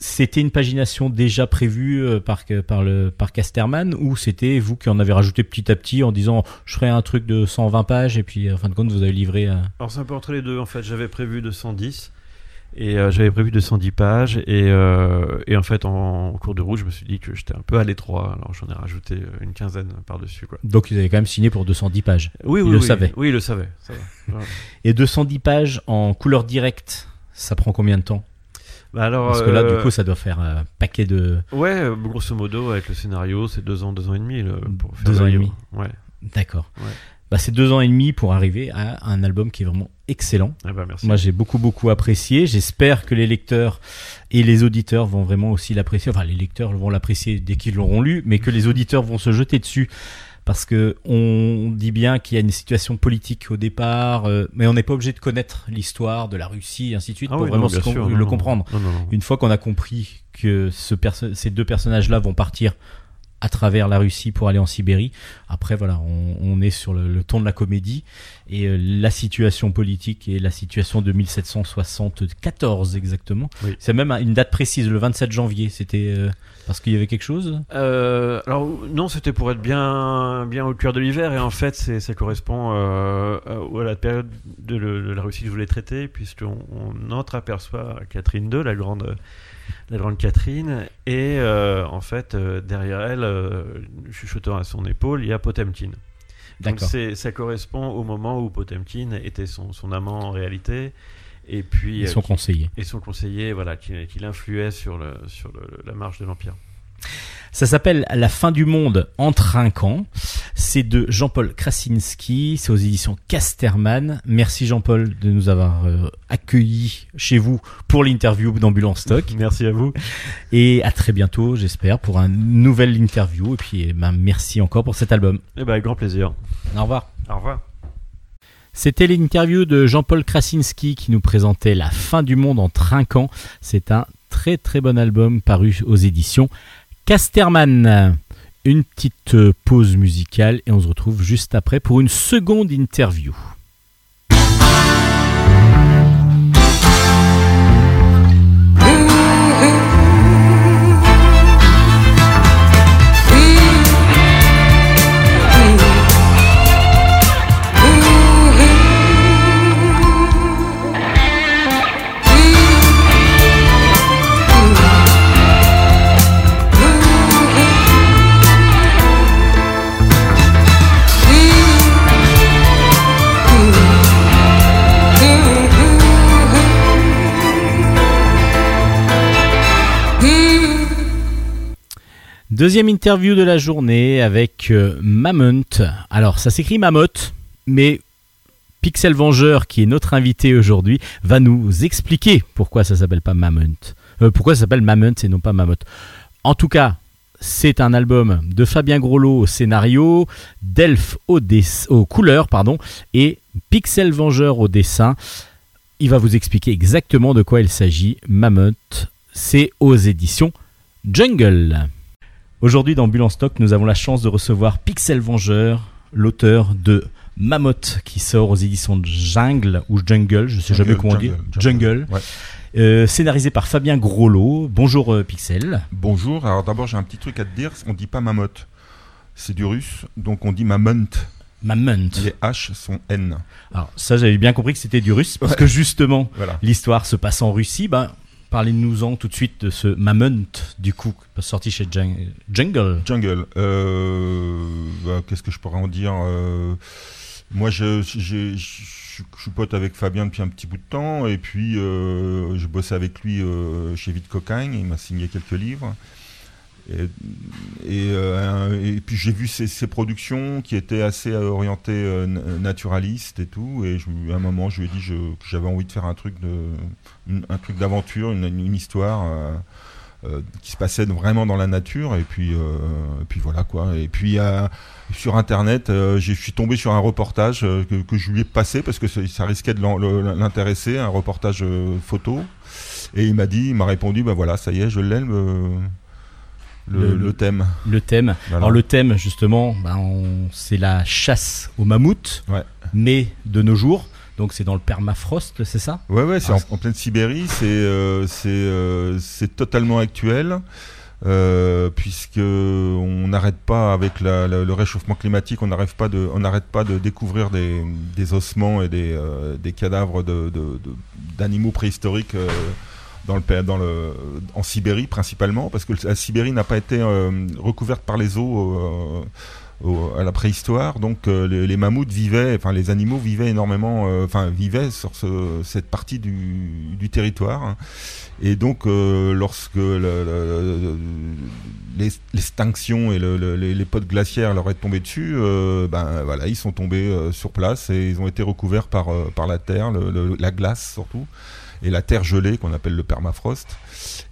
c'était une pagination déjà prévue par, par, le, par Casterman ou c'était vous qui en avez rajouté petit à petit en disant je ferai un truc de 120 pages et puis en fin de compte vous avez livré euh, Alors c'est un peu entre les deux en fait. J'avais prévu 210 et euh, j'avais prévu 210 pages et, euh, et en fait en, en cours de route je me suis dit que j'étais un peu à l'étroit alors j'en ai rajouté euh, une quinzaine par dessus quoi. donc ils avaient quand même signé pour 210 pages Oui oui le oui. savait. Oui le savait. Ça va. Ouais. et 210 pages en couleur directe ça prend combien de temps? Bah alors parce que là euh, du coup ça doit faire un paquet de ouais euh, grosso modo avec le scénario c'est deux ans deux ans et demi le- pour faire Deux ans et demi. Ouais. d'accord Ouais. Bah, c'est deux ans et demi pour arriver à un album qui est vraiment excellent Ah bah merci. Moi, j'ai beaucoup, beaucoup apprécié. J'espère que les lecteurs et les auditeurs vont vraiment aussi l'apprécier. Enfin, les lecteurs vont l'apprécier dès qu'ils l'auront lu, mais que les auditeurs vont se jeter dessus. Parce que on dit bien qu'il y a une situation politique au départ, euh, mais on n'est pas obligé de connaître l'histoire de la Russie et ainsi de suite Ah pour oui, vraiment non, bien se com- sûr, le non, comprendre. Non. Une fois qu'on a compris que ce ces deux personnages-là vont partir à travers la Russie pour aller en Sibérie, après voilà, on, on est sur le, le ton de la comédie et euh, la situation politique et la situation de 1774 exactement. Oui. C'est même une date précise, le 27 janvier. C'était euh, parce qu'il y avait quelque chose? Euh, alors non, c'était pour être bien, bien au cœur de l'hiver et en fait, ça correspond à la période de, le- de la Russie que je voulais traiter puisqu'on on entreaperçoit Catherine II, la grande, la grande Catherine, et euh, en fait euh, derrière elle, euh, chuchotant à son épaule, il y a Potemkin. Donc ça correspond au moment où Potemkin était son, son amant en réalité, et puis Ils euh, qui- conseillés. et son conseiller, voilà, qui, qui l'influait sur, le, sur le- la marche de l'empire. Ça s'appelle La fin du monde en trinquant. C'est de Jean-Paul Krasinski. C'est aux éditions Casterman. Merci Jean-Paul de nous avoir euh, accueillis chez vous pour l'interview d'Ambulance Stock. Merci à vous. Et à très bientôt, j'espère, pour un nouvel interview. Et puis, eh ben, merci encore pour cet album. Eh ben, avec grand plaisir. Au revoir. Au revoir. C'était l'interview de Jean-Paul Krasinski qui nous présentait La fin du monde en trinquant. C'est un très très bon album paru aux éditions Casterman. Une petite euh, pause musicale et on se retrouve juste après pour une seconde interview. Deuxième interview de la journée avec euh. Alors, ça s'écrit Mamotte, mais Pixel Vengeur, qui est notre invité aujourd'hui, va nous expliquer pourquoi ça s'appelle pas Mamont. Euh, pourquoi ça s'appelle Mamont et non pas Mamotte. En tout cas, c'est un album de Fabien Groslo au scénario, Delph aux couleurs pardon, et Pixel Vengeur au dessin. Il va vous expliquer exactement de quoi il s'agit. Mammoth, c'est aux éditions Jungle. Aujourd'hui dans Bulle en stock, nous avons la chance de recevoir Pixel Vengeur, l'auteur de Mammoth qui sort aux éditions Jungle ou Jungle, je sais jamais comment on dit. Jungle, Jungle. Ouais. Euh, scénarisé par Fabien Groslo. Bonjour euh, Pixel. Bonjour, alors d'abord j'ai un petit truc à te dire, on dit pas mamotte, c'est du russe, donc on dit mamont, Mammoth. les H sont N. Alors ça j'avais bien compris que c'était du russe parce Ouais. que justement Voilà. l'histoire se passe en Russie. Ben, Parlez-nous-en tout de suite de ce Mammoth du coup sorti chez Jung- Jungle. Jungle, euh, bah, qu'est-ce que je pourrais en dire euh, Moi je suis pote avec Fabien depuis un petit bout de temps, et puis euh, je bossais avec lui euh, chez Vite Cocagne, il m'a signé quelques livres. Euh, et puis j'ai vu ses, productions qui étaient assez euh, orientées euh, na- naturalistes et tout. Et à un moment, je lui ai dit que j'avais envie de faire un truc d'aventure, une, histoire euh, qui se passait vraiment dans la nature. Et puis, voilà quoi. Et puis sur Internet, je suis tombé sur un reportage que, je lui ai passé parce que ça, risquait de l'intéresser, un reportage photo. Et il m'a dit, il m'a répondu, ben voilà, ça y est, je l'ai le, thème. Le thème. Voilà. Alors le thème justement, on- c'est la chasse au mammouth, Ouais. mais de nos jours. Donc c'est dans le permafrost, c'est ça? Ouais, ouais, c'est Ah, en, en pleine Sibérie, c'est euh, euh, c'est totalement actuel. euh, puisque on n'arrête pas avec la- la- le réchauffement climatique, on n'arrête pas de, on n'arrête pas de découvrir des, des ossements et des, euh, des cadavres de- de- de- d'animaux préhistoriques dans le, en Sibérie principalement, parce que la Sibérie n'a pas été euh, recouverte par les eaux euh, à la préhistoire, donc euh, les, mammouths vivaient, enfin les animaux vivaient énormément, enfin vivaient sur ce- cette partie du, territoire. hein. Et donc, lorsque l'extinction et le- le- les, les potes glaciaires leur est tombé dessus, ben voilà, ils sont tombés sur place et ils ont été recouverts par, par la terre, la glace surtout, et la terre gelée qu'on appelle le permafrost.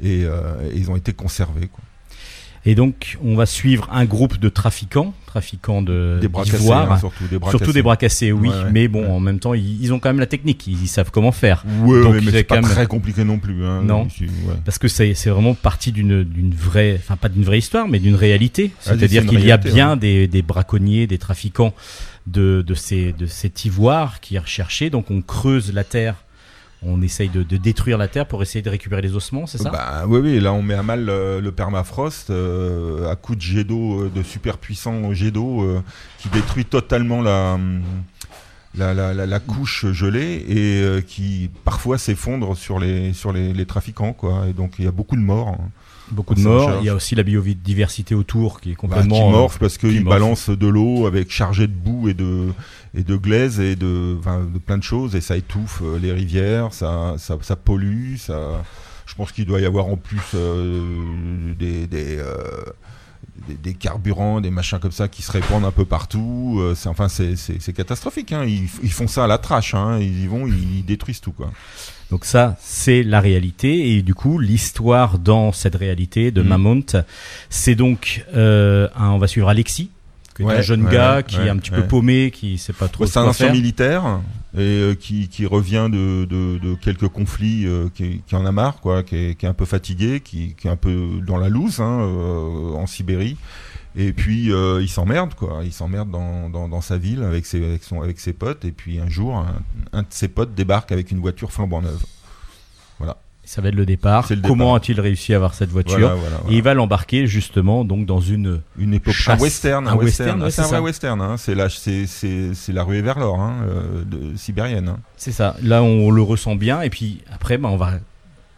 Et, euh, et ils ont été conservés. quoi. Et donc on va suivre un groupe de trafiquants, trafiquants de Des bras cassés, hein, surtout des bras Surtout cassés. des bras cassés, oui, Ouais, ouais. mais bon, Ouais. en même temps, ils, ils ont quand même la technique, ils, ils savent comment faire. Y mais a c'est pas même- très compliqué non plus. hein. Non. Parce que c'est vraiment partie d'une vraie, enfin pas d'une vraie histoire, mais d'une réalité. Ah, c'est C'est-à-dire qu'il y a bien des, des braconniers, des trafiquants de, de, ces, de cet ivoire qui est recherché. Donc on creuse la terre, on essaye de, détruire la terre pour essayer de récupérer les ossements, c'est ça? Bah oui, oui, là on met à mal euh, le permafrost euh, à coup de jet d'eau, euh, de super puissant jet d'eau qui détruit totalement la, la, couche gelée et qui parfois s'effondre sur les, sur les trafiquants. Quoi. Et donc il y a beaucoup de morts. hein. Beaucoup de morts. Il y a aussi la biodiversité autour qui est Bah, complètement. qui euh, morphent parce qui qu'ils morphent. balancent de l'eau avec chargé de boue et de, et de glaise et de, enfin, de plein de choses et ça étouffe euh, les rivières, ça, ça, ça pollue, ça. Je pense qu'il doit y avoir en plus euh, des, des, euh, des, des carburants, des machins comme ça qui se répandent un peu partout. euh, c'est, enfin, c'est, catastrophique. Hein. Ils, ils font ça à la trash. Hein. Ils y vont, ils détruisent tout. Quoi. Donc ça, c'est la réalité. Et du coup, l'histoire dans cette réalité de Mm. Mamont, c'est donc, euh, un- on va suivre Alexis, un Ouais, jeune ouais, gars qui est un petit peu paumé, qui sait pas trop c'est un ancien militaire et euh, qui, qui revient de, de, de quelques conflits, euh, qui, qui en a marre, quoi, qui est, qui est un peu fatigué, qui, qui est un peu dans la loose hein, euh, en Sibérie. Et puis euh, il s'emmerde, quoi. Il s'emmerde dans, dans, dans sa ville avec ses, avec, son, avec ses potes. Et puis un jour, un, un de ses potes débarque avec une voiture flambant neuve. Ça va être le départ. Le Comment a-t-il réussi à avoir cette voiture Voilà, voilà, voilà. Et il va l'embarquer justement donc dans une. Une époque Chasse. un western, un, western, ouais, c'est un vrai western. Hein. C'est la, c'est, c'est, c'est la ruée vers l'or, hein, euh, de, sibérienne. hein. C'est ça. Là, on le ressent bien. Et puis après, bah, on va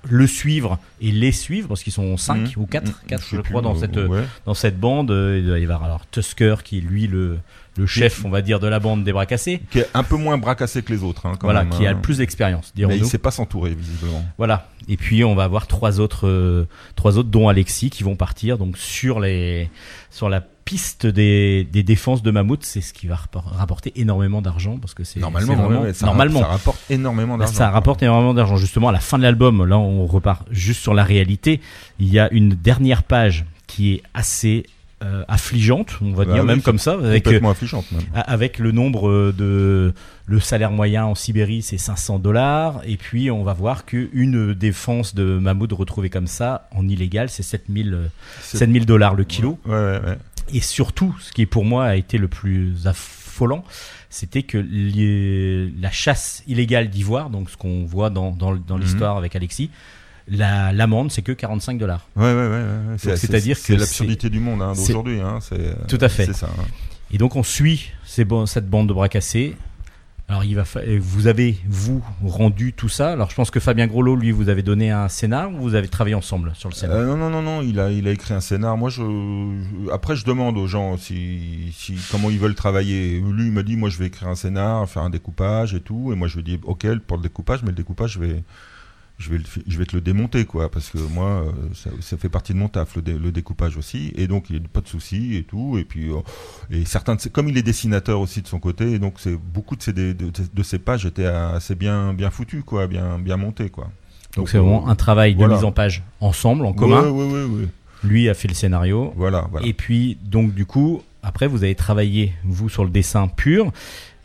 le suivre et les suivre parce qu'ils sont 5 Mhm. ou 4, Mhm. 4 sais je plus, crois dans euh, cette ouais. dans cette bande. Euh, Il doit y avoir alors Tusker qui est lui le le chef, on va dire, de la bande des bras cassés. Qui est un peu moins bras cassé que les autres. hein, quand Voilà, même, qui a hein. le plus d'expérience, Mais il dirons-nous. sait pas s'entourer, visiblement. Voilà. Et puis on va avoir trois autres, euh, trois autres, dont Alexis, qui vont partir donc sur les, sur la piste des, des défenses de Mammouth. C'est ce qui va rappor- rapporter énormément d'argent parce que c'est Normalement, vraiment- ouais, ça, normalement. ça rapporte énormément Là, d'argent. ça rapporte énormément d'argent. Justement, à la fin de l'album, là, on repart juste sur la réalité. Il y a une dernière page qui est assez euh, affligeante, on va Bah dire, oui, même comme ça, avec, euh, affligeante, même. avec le nombre euh, de le salaire moyen en Sibérie c'est 500 dollars et puis on va voir que une défense de mammouth retrouvée comme ça en illégal c'est 7000 euh, C'est- 7000 dollars le kilo Ouais, ouais, ouais. et surtout ce qui pour moi a été le plus affolant c'était que les- la chasse illégale d'ivoire donc ce qu'on voit dans, dans, dans Mhm. l'histoire avec Alexis la- l'amende c'est que 45 dollars Ouais, ouais, ouais, ouais, ouais. C'est- c'est-à-dire c'est- que c'est l'absurdité du monde hein, d'aujourd'hui. Hein, c'est Tout à fait. Ça. hein. Et donc on suit ces cette bande de bras cassés. Alors il va vous avez vous rendu tout ça. Alors je pense que Fabien Groslo lui vous avez donné un scénar ou vous avez travaillé ensemble sur le scénar. Euh, non, non, non, non, il a, il a écrit un scénar. Moi, je, je- après, je demande aux gens si, si, comment ils veulent travailler. Lui, il me dit, moi, je vais écrire un scénar, faire un découpage et tout. Et moi, je lui dis, ok, pour le découpage, mais le découpage, je vais, je vais, le fi- je vais te le démonter, quoi, parce que moi, euh, ça, ça fait partie de mon taf, le, dé- le découpage aussi. Et donc, il n'y a pas de souci et tout. Et puis, euh, et certains, de comme il est dessinateur aussi de son côté, et donc c'est beaucoup de ces, de, de, de ces pages étaient assez bien, bien foutues, quoi, bien, bien montées, quoi. donc c'est vraiment euh, un travail de voilà. mise en page ensemble en commun. Ouais, ouais, ouais. Lui a fait le scénario. Voilà, voilà. Et puis donc du coup après vous avez travaillé vous sur le dessin pur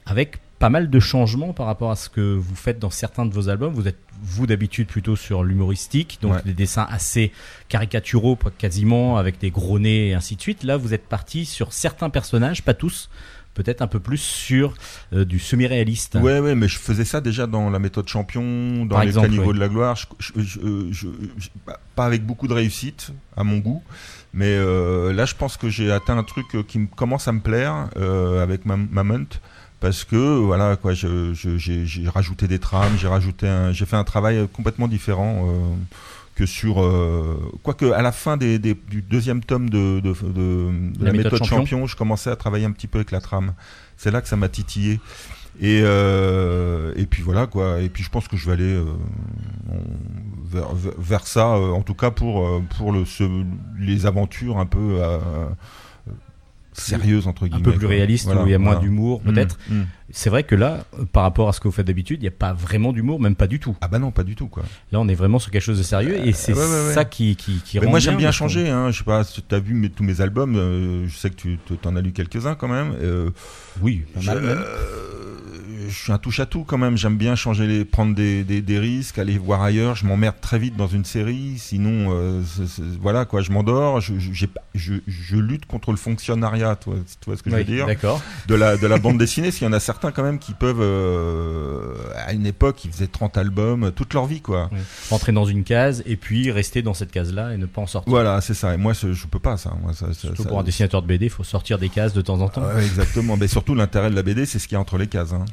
avec pas mal de changements par rapport à ce que vous faites dans certains de vos albums. Vous êtes vous d'habitude plutôt sur l'humoristique, donc Ouais. des dessins assez caricaturaux quasiment avec des gros nez et ainsi de suite. Là vous êtes parti sur certains personnages, pas tous, peut-être un peu plus sur euh, du semi-réaliste. Ouais, ouais, mais je faisais ça déjà dans la méthode champion, dans Par les exemple, caniveaux oui. de la gloire. Je, je- je- euh, je- pas- avec beaucoup de réussite, à mon goût. Mais euh, là, je pense que j'ai atteint un truc qui me commence à me plaire euh, avec ma Mammoth. Parce que voilà quoi, je- je- j'ai rajouté des trames, j'ai rajouté, un- j'ai fait un travail complètement différent euh, que sur, euh, quoique à la fin des, des- du deuxième tome de, de, de- de la, méthode, champion. je commençais à travailler un petit peu avec la trame. C'est là que ça m'a titillé. Et, euh, et puis voilà quoi. Et puis je pense que je vais aller euh, vers, vers- ça, en tout cas pour, pour le, ce- les aventures un peu euh, euh, sérieuses entre un guillemets. peu plus réaliste, Voilà, où il y a moins voilà. d'humour Mm, peut-être. mm. C'est vrai que là, euh, par rapport à ce que vous faites d'habitude, il n'y a pas vraiment d'humour, même pas du tout. Ah bah non, pas du tout quoi. Là, on est vraiment sur quelque chose de sérieux et c'est ouais, ouais, ouais. ça qui, qui, qui Mais rend moi j'aime bien changer, hein. je sais pas si tu as vu mes- tous mes albums, euh, je sais que tu t'en as lu quelques-uns quand même. euh, Oui, pas mal même. euh, je suis un touche à tout quand même, j'aime bien changer les, prendre des, des, des risques, aller voir ailleurs, je m'emmerde très vite dans une série, sinon euh, voilà quoi, je m'endors, je, je, lutte contre le fonctionnariat, tu vois, tu vois ce que je Oui, veux dire D'accord. de la, de la bande dessinée, s'il y en a certains quand même qui peuvent, euh, à une époque, ils faisaient 30 albums toute leur vie quoi. Rentrer dans une case et puis rester dans cette case-là et ne pas en sortir. Voilà, c'est ça, et moi je peux pas ça. Moi, ça, ça- Surtout ça- pour un dessinateur de BD, il faut sortir des cases de temps en temps. Ouais, exactement. Mais surtout, l'intérêt de la BD, c'est ce qu'il y a entre les cases. hein.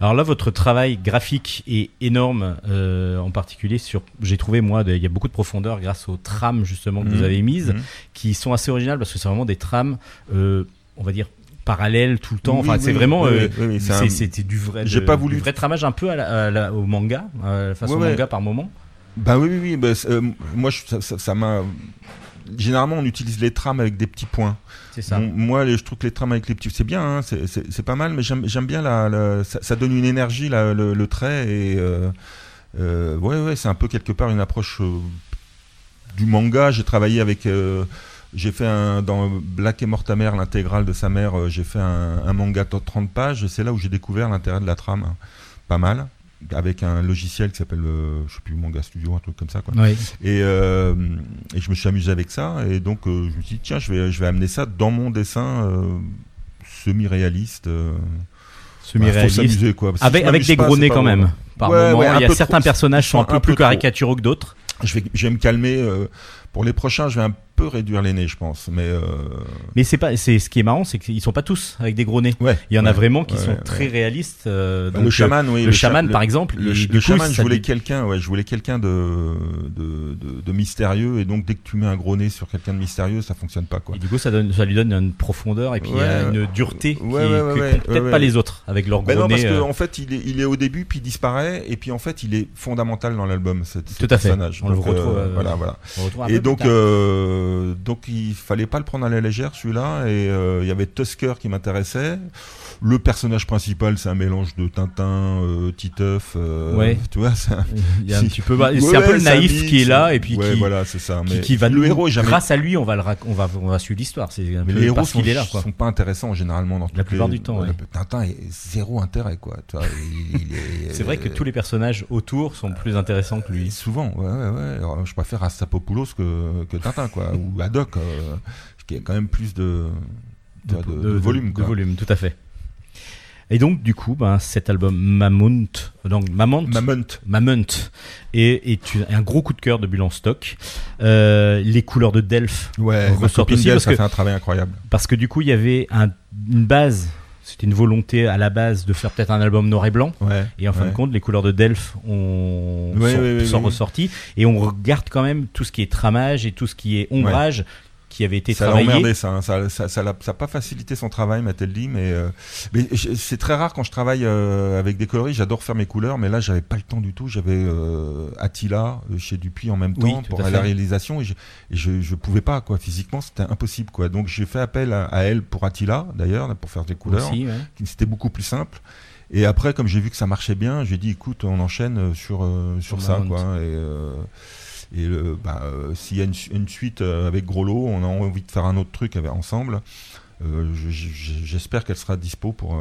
Alors là, votre travail graphique est énorme, euh, en particulier sur. J'ai trouvé moi, il y a beaucoup de profondeur grâce aux trames justement que vous Mhm. avez mises, Mhm. qui sont assez originales parce que c'est vraiment des trames, euh, on va dire parallèles tout le temps. Oui, enfin, oui, c'est vraiment. oui, euh, un- C'était du vrai. J'ai pas voulu- Du vrai tramage un peu à la- à la- au manga, face Ouais, au ouais. manga par moment. Bah oui, oui, oui. bah, euh, moi, je- ça m'a. Généralement, on utilise les trames avec des petits points. C'est ça. Bon, moi, les- je trouve que les trames avec les petits, c'est bien, hein, c'est- pas mal, mais j'aime bien la, la- ça, ça donne une énergie, la- le, le trait, et euh, euh, ouais, ouais, c'est un peu quelque part une approche euh, du manga. J'ai travaillé avec, j'ai fait un dans Black et Mortamer, l'intégrale de sa mère, j'ai fait un, un manga de 30 pages, c'est là où j'ai découvert l'intérêt de la trame, pas mal, avec un logiciel qui s'appelle, euh, je sais plus, Manga Studio, un truc comme ça, quoi. Oui. Et, euh, et je me suis amusé avec ça. Et donc, euh, je me suis dit, tiens, je vais, je vais amener ça dans mon dessin euh, semi-réaliste. Bah, Semi-réaliste. s'amuser, quoi. Si avec avec des pas, gros nez quand même. Par Ouais, moment, ouais, il y a certains trop. personnages sont un peu plus caricaturaux que d'autres. Je vais, je vais me calmer. Euh, Pour les prochains, je vais un peu réduire les nez, je pense. Mais euh, Mais c'est pas, c'est ce qui est marrant, c'est qu'ils sont pas tous avec des gros nez. ouais. Il y en a vraiment qui ouais, sont très réalistes. euh, Bah, donc, le chaman, oui. le cha- chaman, par exemple, Le, il- le coup, chaman, je voulais quelqu'un, ouais, je voulais quelqu'un de, de, de, de mystérieux, et donc dès que tu mets un gros nez sur quelqu'un de mystérieux, ça fonctionne pas, quoi. Et du coup, ça, donne, ça lui donne une profondeur et puis euh, une dureté qui que peut-être pas les autres avec leur gros Ben non, nez. parce euh, qu'en en fait, il est, il est au début, puis il disparaît, et puis en fait, il est fondamental dans l'album, Tout à fait. On le retrouve, euh, voilà, voilà. Et donc, euh, donc, il fallait pas le prendre à la légère, celui-là, et euh, il y avait Tusker qui m'intéressait. Le personnage principal, c'est un mélange de Tintin, euh, Titeuf, euh, Ouais. tu vois, c'est un, il y a un si- petit peu, bah, Ouais, c'est un peu le naïf mix, qui est là et puis ouais, qui, voilà, c'est ça. qui, Mais qui va le héros jamais. grâce à lui, on va le rac- on va, on va suivre l'histoire. C'est un Mais les héros sont, est là, quoi. sont pas intéressants généralement dans La plupart les- du temps, ouais. Tintin est zéro intérêt quoi. C'est vrai que tous les personnages autour sont plus intéressants que lui. souvent, ouais, ouais. Alors, je préfère Astapopoulos que, que Tintin, quoi, ou Haddock, euh, qui a quand même plus de, de, de volume, de quoi. volume, tout à fait. Et donc, du coup, ben, cet album Mammoth, donc est, un gros coup de cœur de Bulle en stock. Euh, les couleurs de Delphes, Ouais, On ma ressort copine aussi parce que- fait un travail incroyable. parce que du coup, il y avait un- une base, c'était une volonté à la base de faire peut-être un album noir et blanc. Ouais. Et en fin ouais. de compte, les couleurs de Delphes ont, Ouais, sont, ressorties. Et on regarde quand même tout ce qui est tramage et tout ce qui est ombrage qui avait été Ça l'a travaillé. emmerdé, ça. hein. Ça ça, ça, l'a- ça pas facilité son travail, m'a-t-elle dit. Mais, euh, mais c'est très rare quand je travaille euh, avec des coloris. J'adore faire mes couleurs, mais là, j'avais pas le temps du tout. J'avais euh, Attila chez Dupuis en même Oui, temps pour la réalisation, et je, et je, je pouvais pas, quoi. Physiquement, c'était impossible, quoi. Donc, j'ai fait appel à, à elle pour Attila, d'ailleurs, pour faire des couleurs. ouais. C'était beaucoup plus simple. Et après, comme j'ai vu que ça marchait bien, j'ai dit, écoute, on enchaîne sur, sur Sur ça, quoi. Et, euh, et bah, euh, s'il y a une, su- une suite euh, avec Groslo, on a envie de faire un autre truc avec, ensemble. Euh, je- je- J'espère qu'elle sera dispo pour.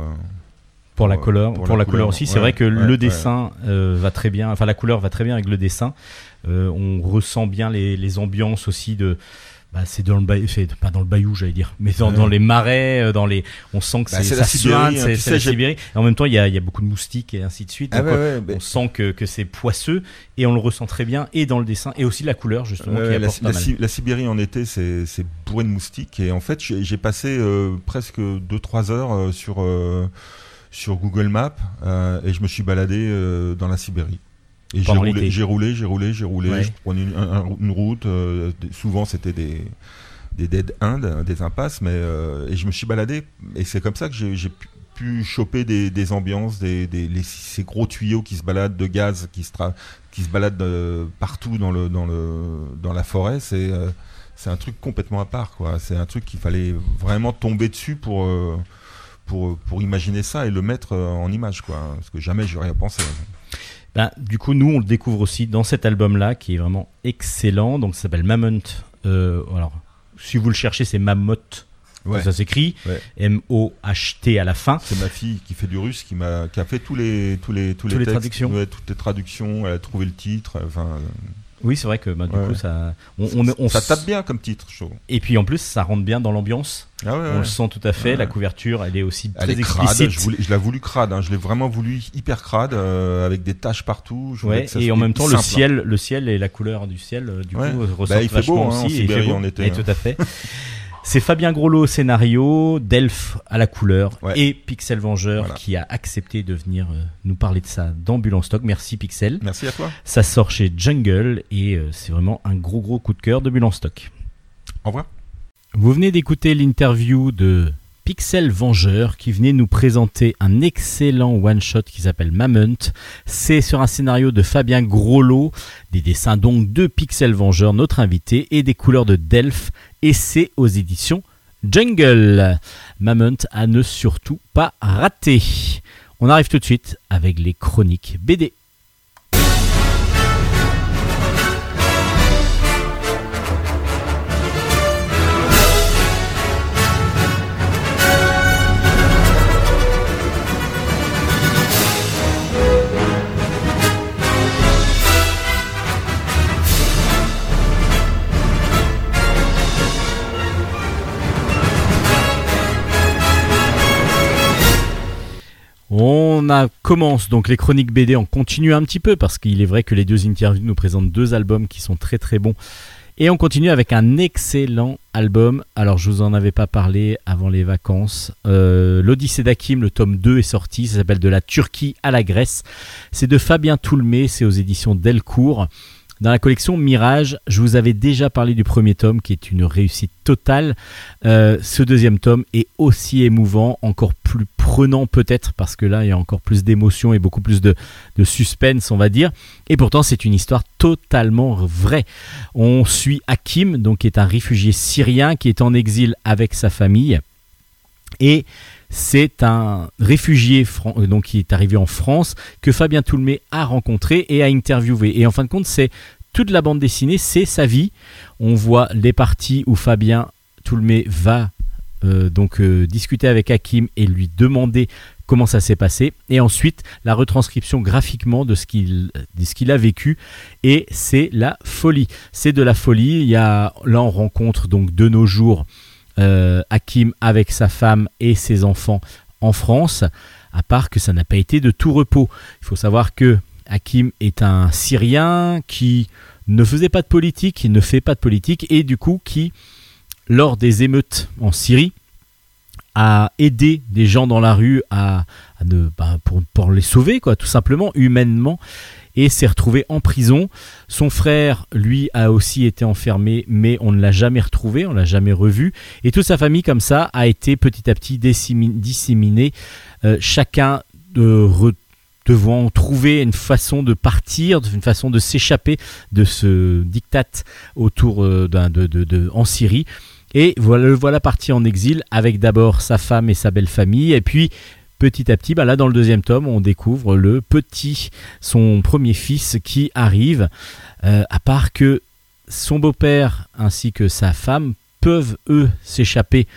Pour la couleur, pour pour, la la couleur, aussi, c'est vrai que ouais, le ouais. dessin euh, va très bien, enfin la couleur va très bien avec le dessin. Euh, on ressent bien les, les ambiances aussi de, bah, c'est dans le bayou, c'est pas dans le bayou, j'allais dire, mais dans, Ouais. dans les marais, euh, dans les, on sent que Bah, c'est la Sibérie, suinte, hein, c'est tu c'est sais, la j'ai- Sibérie. Et en même temps, il y a, il y a beaucoup de moustiques et ainsi de suite. Ah Donc, ouais, euh, ouais, on sent que, que c'est poisseux et on le ressent très bien et dans le dessin et aussi la couleur justement qui la, la Sibérie en été, c'est bourré de moustiques. Et en fait, j'ai passé euh, presque 2-3 heures euh, sur, euh, sur Google Maps et je me suis baladé dans la Sibérie. Et j'ai roulé, j'ai roulé, j'ai roulé, j'ai roulé. Ouais. Je prenais une, un- un- une route. euh, souvent, c'était des, des dead ends, des impasses. Mais, euh, et je me suis baladé. Et c'est comme ça que j'ai pu, choper des, des ambiances, des, des- les- ces gros tuyaux qui se baladent de gaz, qui se, tra- qui se baladent euh, partout dans, le, dans, le, dans la forêt. C'est c'est un truc complètement à part. quoi. C'est un truc qu'il fallait vraiment tomber dessus pour, pour, pour imaginer ça et le mettre en image. Quoi. Parce que jamais j'aurais pensé. Du coup, nous, on le découvre aussi dans cet album-là, qui est vraiment excellent. Donc, ça s'appelle Mammoth. Euh, alors, si vous le cherchez, c'est Mammoth. Ouais. Ça s'écrit Ouais. M-O-H-T à la fin. C'est ma fille qui fait du russe qui m'a qui a fait tous les tous les tous, Tous les textes, traductions. ouais, toutes les traductions. Elle a trouvé le titre. Enfin, Oui, c'est vrai que bah, du Ouais. coup, ça. On, on- on ça tape bien comme titre. Et puis en plus, ça rentre bien dans l'ambiance. Ah ouais, On le sent tout à fait. La couverture, elle est aussi Elle très est crade, je, voulais- je l'ai voulu crade, hein, je l'ai vraiment voulu hyper crade, euh, avec des taches partout. Je ça et en même temps, le hein. ciel, le ciel et la couleur du ciel, euh, du coup, Bah, ressortent il fait vachement beau, hein, en aussi. et il fait beau. en été, Et tout à fait. C'est Fabien Groslo au scénario, Delphes à la couleur Ouais. et Pixel Vengeur Voilà. qui a accepté de venir euh, nous parler de ça en stock. Merci Pixel. Merci à toi. Ça sort chez Jungle et euh, c'est vraiment un gros gros coup de cœur en stock. Au revoir. Vous venez d'écouter l'interview de Pixel Vengeur qui venait nous présenter un excellent one-shot qui s'appelle Mammoth. C'est sur un scénario de Fabien Groslo, des dessins donc de Pixel Vengeur, notre invité, et des couleurs de Delphes, et c'est aux éditions Jungle. Mammoth à ne surtout pas rater. On arrive tout de suite avec les chroniques BD. On a, commence donc les chroniques BD, on continue un petit peu parce qu'il est vrai que les deux interviews nous présentent deux albums qui sont très très bons Et on continue avec un excellent album. Alors, je vous en avais pas parlé avant les vacances. Euh, L'Odyssée d'Akim, le tome 2 est sorti. Ça s'appelle De la Turquie à la Grèce. C'est de Fabien Toulmé. C'est aux éditions Delcourt. Dans la collection Mirage, je vous avais déjà parlé du premier tome qui est une réussite totale. Euh, ce deuxième tome est aussi émouvant, encore plus prenant peut-être parce que là il y a encore plus d'émotion et beaucoup plus de, de suspense on va dire. Et pourtant c'est une histoire totalement vraie. On suit Hakim, donc qui est un réfugié syrien qui est en exil avec sa famille. Et c'est un réfugié euh, donc qui est arrivé en France que Fabien Toulmé a rencontré et a interviewé. Et en fin de compte, c'est toute la bande dessinée, c'est sa vie. On voit les parties où Fabien Toulmé va euh, donc euh, discuter avec Hakim et lui demander comment ça s'est passé. Et ensuite, la retranscription graphiquement de ce qu'il qu'il a vécu. Et c'est la folie. C'est de la folie. Il y a là on rencontre donc de nos jours Hakim avec sa femme et ses enfants en France, à part que ça n'a pas été de tout repos. Il faut savoir que Hakim est un Syrien qui ne faisait pas de politique, qui ne fait pas de politique, et du coup qui, lors des émeutes en Syrie, a aidé des gens dans la rue bah, pour, pour les sauver, quoi, tout simplement, humainement, et s'est retrouvé en prison. Son frère, lui, a aussi été enfermé, mais on ne l'a jamais retrouvé, on l'a jamais revu. Et toute sa famille, comme ça, a été petit à petit disséminée, euh, chacun de devant trouver une façon de partir, une façon de s'échapper de ce diktat autour euh, d'un de, de- en Syrie. Et voilà parti en exil avec d'abord sa femme et sa belle famille, et puis petit à petit, bah là dans le deuxième tome, on découvre le petit, son premier fils qui arrive, euh, à part que son beau-père ainsi que sa femme peuvent eux s'échapper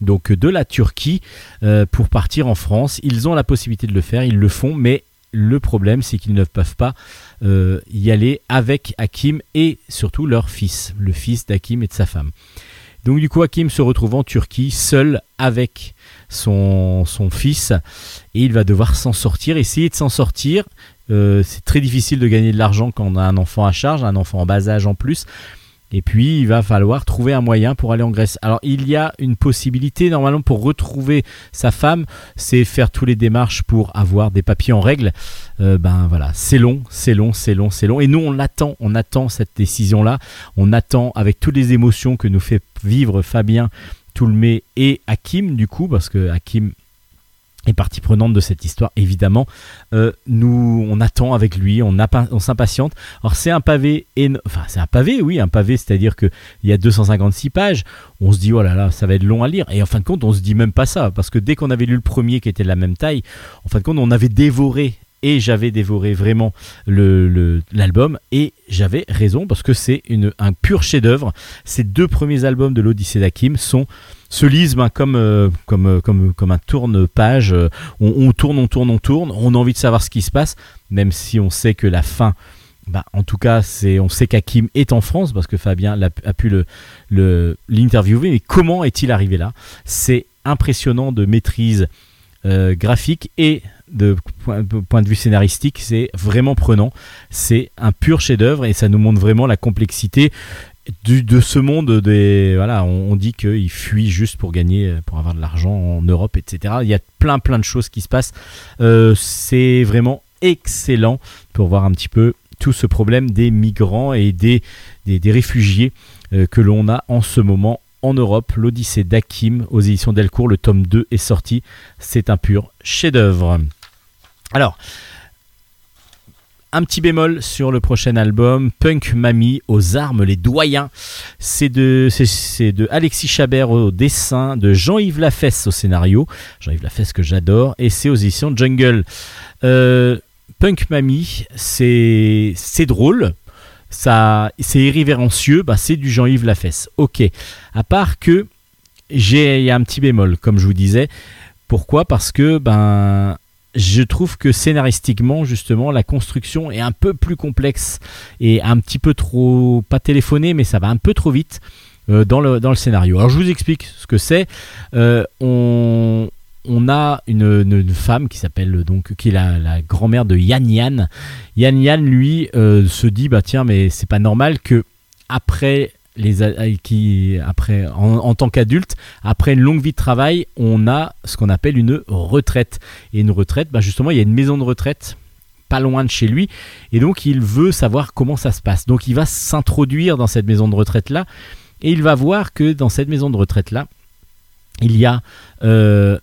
donc de la Turquie euh, pour partir en France. Ils ont la possibilité de le faire, ils le font, mais le problème c'est qu'ils ne peuvent pas euh, y aller avec Hakim et surtout leur fils, le fils d'Hakim et de sa femme. Donc du coup Hakim se retrouve en Turquie seul avec son, son fils et il va devoir s'en sortir, essayer de s'en sortir. Euh, c'est très difficile de gagner de l'argent quand on a un enfant à charge, un enfant en bas âge en plus. Et puis, il va falloir trouver un moyen pour aller en Grèce. Alors, il y a une possibilité, normalement, pour retrouver sa femme, c'est faire tous les démarches pour avoir des papiers en règle. Euh, ben voilà, c'est long, c'est long, c'est long, c'est long. Et nous, on l'attend, on attend cette décision-là. On attend avec toutes les émotions que nous fait vivre Fabien Toulmé et Hakim, du coup, parce que Hakim est partie prenante de cette histoire, évidemment. Euh, nous, on attend avec lui, on, on s'impatiente. Alors, c'est un pavé, enfin, c'est un pavé, oui, un pavé, c'est-à-dire qu'il y a 256 pages. On se dit, oh là là, ça va être long à lire. Et en fin de compte, on se dit même pas ça, parce que dès qu'on avait lu le premier qui était de la même taille, en fin de compte, on avait dévoré. Et j'avais dévoré vraiment le- le- l'album et j'avais raison parce que c'est un pur chef-d'œuvre. Ces deux premiers albums de l'Odyssée d'Hakim sont se lisent ben, comme, euh, comme, euh, comme, comme un tourne-page. Euh, On, tourne, on tourne, on tourne. On a envie de savoir ce qui se passe, même si on sait que la fin. bah, en tout cas, c'est, on sait qu'Hakim est en France parce que Fabien l'a- a pu l'interviewer. Mais comment est-il arrivé là? C'est impressionnant de maîtrise euh, graphique et de point, de vue scénaristique, c'est vraiment prenant. C'est un pur chef-d'œuvre et ça nous montre vraiment la complexité de ce monde des voilà on, on dit qu'il fuit juste pour gagner pour avoir de l'argent en Europe etc il y a plein plein de choses qui se passent Euh, c'est vraiment excellent pour voir un petit peu tout ce problème des migrants et des réfugiés euh, que l'on a en ce moment en Europe. L'Odyssée d'Hakim aux éditions Delcourt, le tome 2 est sorti. C'est un pur chef-d'œuvre. Alors, un petit bémol sur le prochain album, Punk Mamie aux armes, les doyens. C'est de, c'est, c'est de Alexis Chabert au dessin, de Jean-Yves Lafesse au scénario. Jean-Yves Lafesse que j'adore, et c'est aux éditions Jungle. Euh, Punk Mamie, c'est, c'est drôle. C'est irrévérencieux, bah c'est du Jean-Yves Lafesse. Ok. À part que j'ai un petit bémol, comme je vous disais. Pourquoi? Parce que ben je trouve que scénaristiquement, justement, la construction est un peu plus complexe et un petit peu trop, pas téléphoné, mais ça va un peu trop vite euh, dans, le, dans le scénario. Alors je vous explique ce que c'est. Euh, on, on a une, femme qui s'appelle donc qui est la, grand-mère de Yann Yann. Yann Yann lui euh, se dit bah tiens mais c'est pas normal que après les, a- qui, en tant qu'adulte, après une longue vie de travail, on a ce qu'on appelle une retraite. Et une retraite, bah, justement, il y a une maison de retraite pas loin de chez lui. Et donc, il veut savoir comment ça se passe. Donc, il va s'introduire dans cette maison de retraite-là. Et il va voir que dans cette maison de retraite-là, il y a... euh,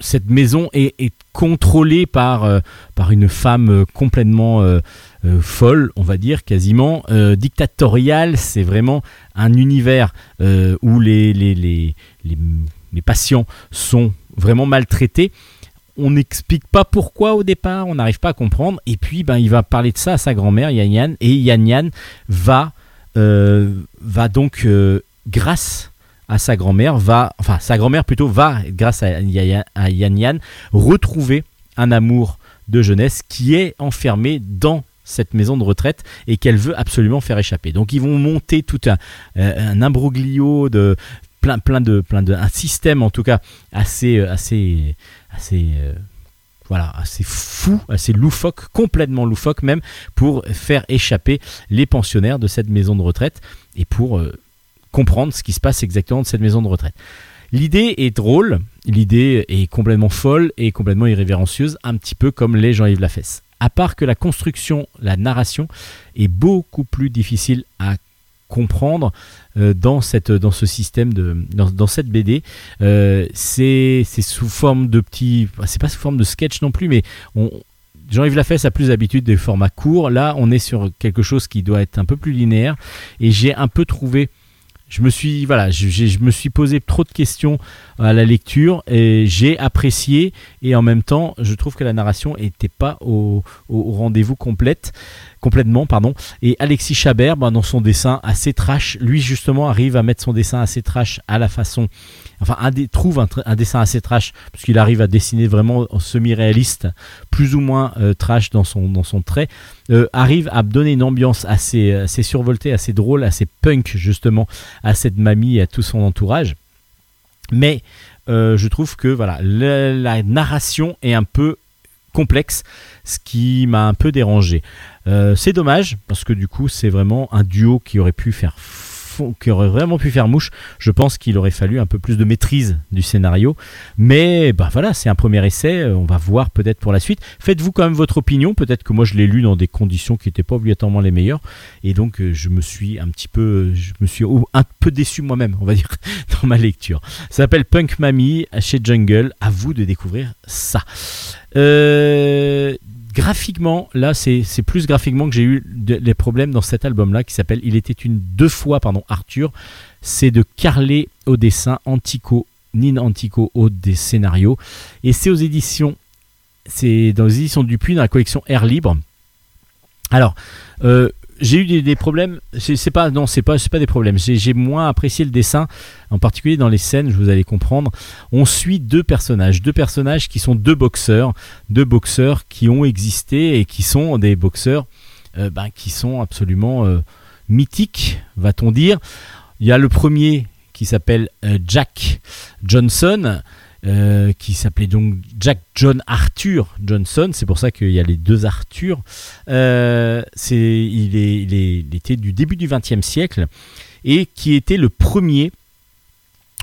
cette maison est, contrôlée par, euh, par une femme euh, complètement euh, folle, on va dire, quasiment dictatoriale. C'est vraiment un univers où les, les, les, les, patients sont vraiment maltraités. On n'explique pas pourquoi au départ, on n'arrive pas à comprendre. Et puis, ben, il va parler de ça à sa grand-mère, Yan Yan, et Yan Yan va, va donc, grâce à sa grand-mère, va, enfin, sa grand-mère plutôt va, grâce à, à Yan Yan, retrouver un amour de jeunesse qui est enfermé dans cette maison de retraite et qu'elle veut absolument faire échapper. Donc ils vont monter tout un, euh, un imbroglio de plein plein de plein de un système en tout cas assez euh, assez assez euh, voilà, assez fou, assez loufoque, complètement loufoque même, pour faire échapper les pensionnaires de cette maison de retraite et pour comprendre ce qui se passe exactement de cette maison de retraite. L'idée est drôle, l'idée est complètement folle et complètement irrévérencieuse, un petit peu comme les Jean-Yves Lafesse. À part que la construction, la narration est beaucoup plus difficile à comprendre euh, dans, cette, dans ce système, de, dans, cette BD. Euh, c'est sous forme de petits... C'est pas sous forme de sketch non plus, mais on, Jean-Yves Lafesse a plus l'habitude des formats courts. Là, on est sur quelque chose qui doit être un peu plus linéaire. Et j'ai un peu trouvé je me suis voilà, je, je me suis posé trop de questions à la lecture et j'ai apprécié et en même temps, je trouve que la narration n'était pas au, rendez-vous complète, complètement pardon. Et Alexis Chabert, ben, dans son dessin assez trash, lui justement arrive à mettre son dessin assez trash à la façon, enfin trouve un, dessin assez trash parce qu'il arrive à dessiner vraiment en semi-réaliste, plus ou moins euh, trash dans son dans son trait euh, arrive à donner une ambiance assez, assez survoltée, assez drôle, assez punk justement à cette mamie et à tout son entourage. Mais euh, je trouve que voilà, la, narration est un peu complexe, ce qui m'a un peu dérangé. Euh, c'est dommage parce que du coup c'est vraiment un duo qui aurait pu faire qui aurait vraiment pu faire mouche. Je pense qu'il aurait fallu un peu plus de maîtrise du scénario. Mais bah voilà, c'est un premier essai. euh, On va voir peut-être pour la suite. Faites-vous quand même votre opinion. Peut-être que moi je l'ai lu dans des conditions qui n'étaient pas obligatoirement les meilleures. Et donc euh, je me suis un petit peu, je me suis un peu déçu moi-même, on va dire, dans ma lecture. Ça s'appelle Punk Mamie chez Jungle. À vous de découvrir ça. Euh, graphiquement, là, c'est plus graphiquement que j'ai eu de- les problèmes dans cet album-là qui s'appelle Il était une deux fois, pardon, Arthur. C'est de Carlet au dessin, Antico, Nin Antico au des scénarios. Et c'est aux éditions, c'est dans les éditions Dupuis, dans la collection Air Libre. Alors, euh, j'ai eu des, problèmes. C'est pas non, c'est pas c'est pas des problèmes. J'ai moins apprécié le dessin, en particulier dans les scènes. Vous allez comprendre. On suit deux personnages, deux personnages qui sont deux boxeurs, deux boxeurs qui ont existé et qui sont des boxeurs euh, ben, qui sont absolument euh, mythiques, va-t-on dire. Il y a le premier qui s'appelle euh, Jack Johnson. Euh, qui s'appelait donc Jack John Arthur Johnson, c'est pour ça qu'il y a les deux Arthur. Euh, c'est, il, il, est- il était du début du XXe siècle et qui était le premier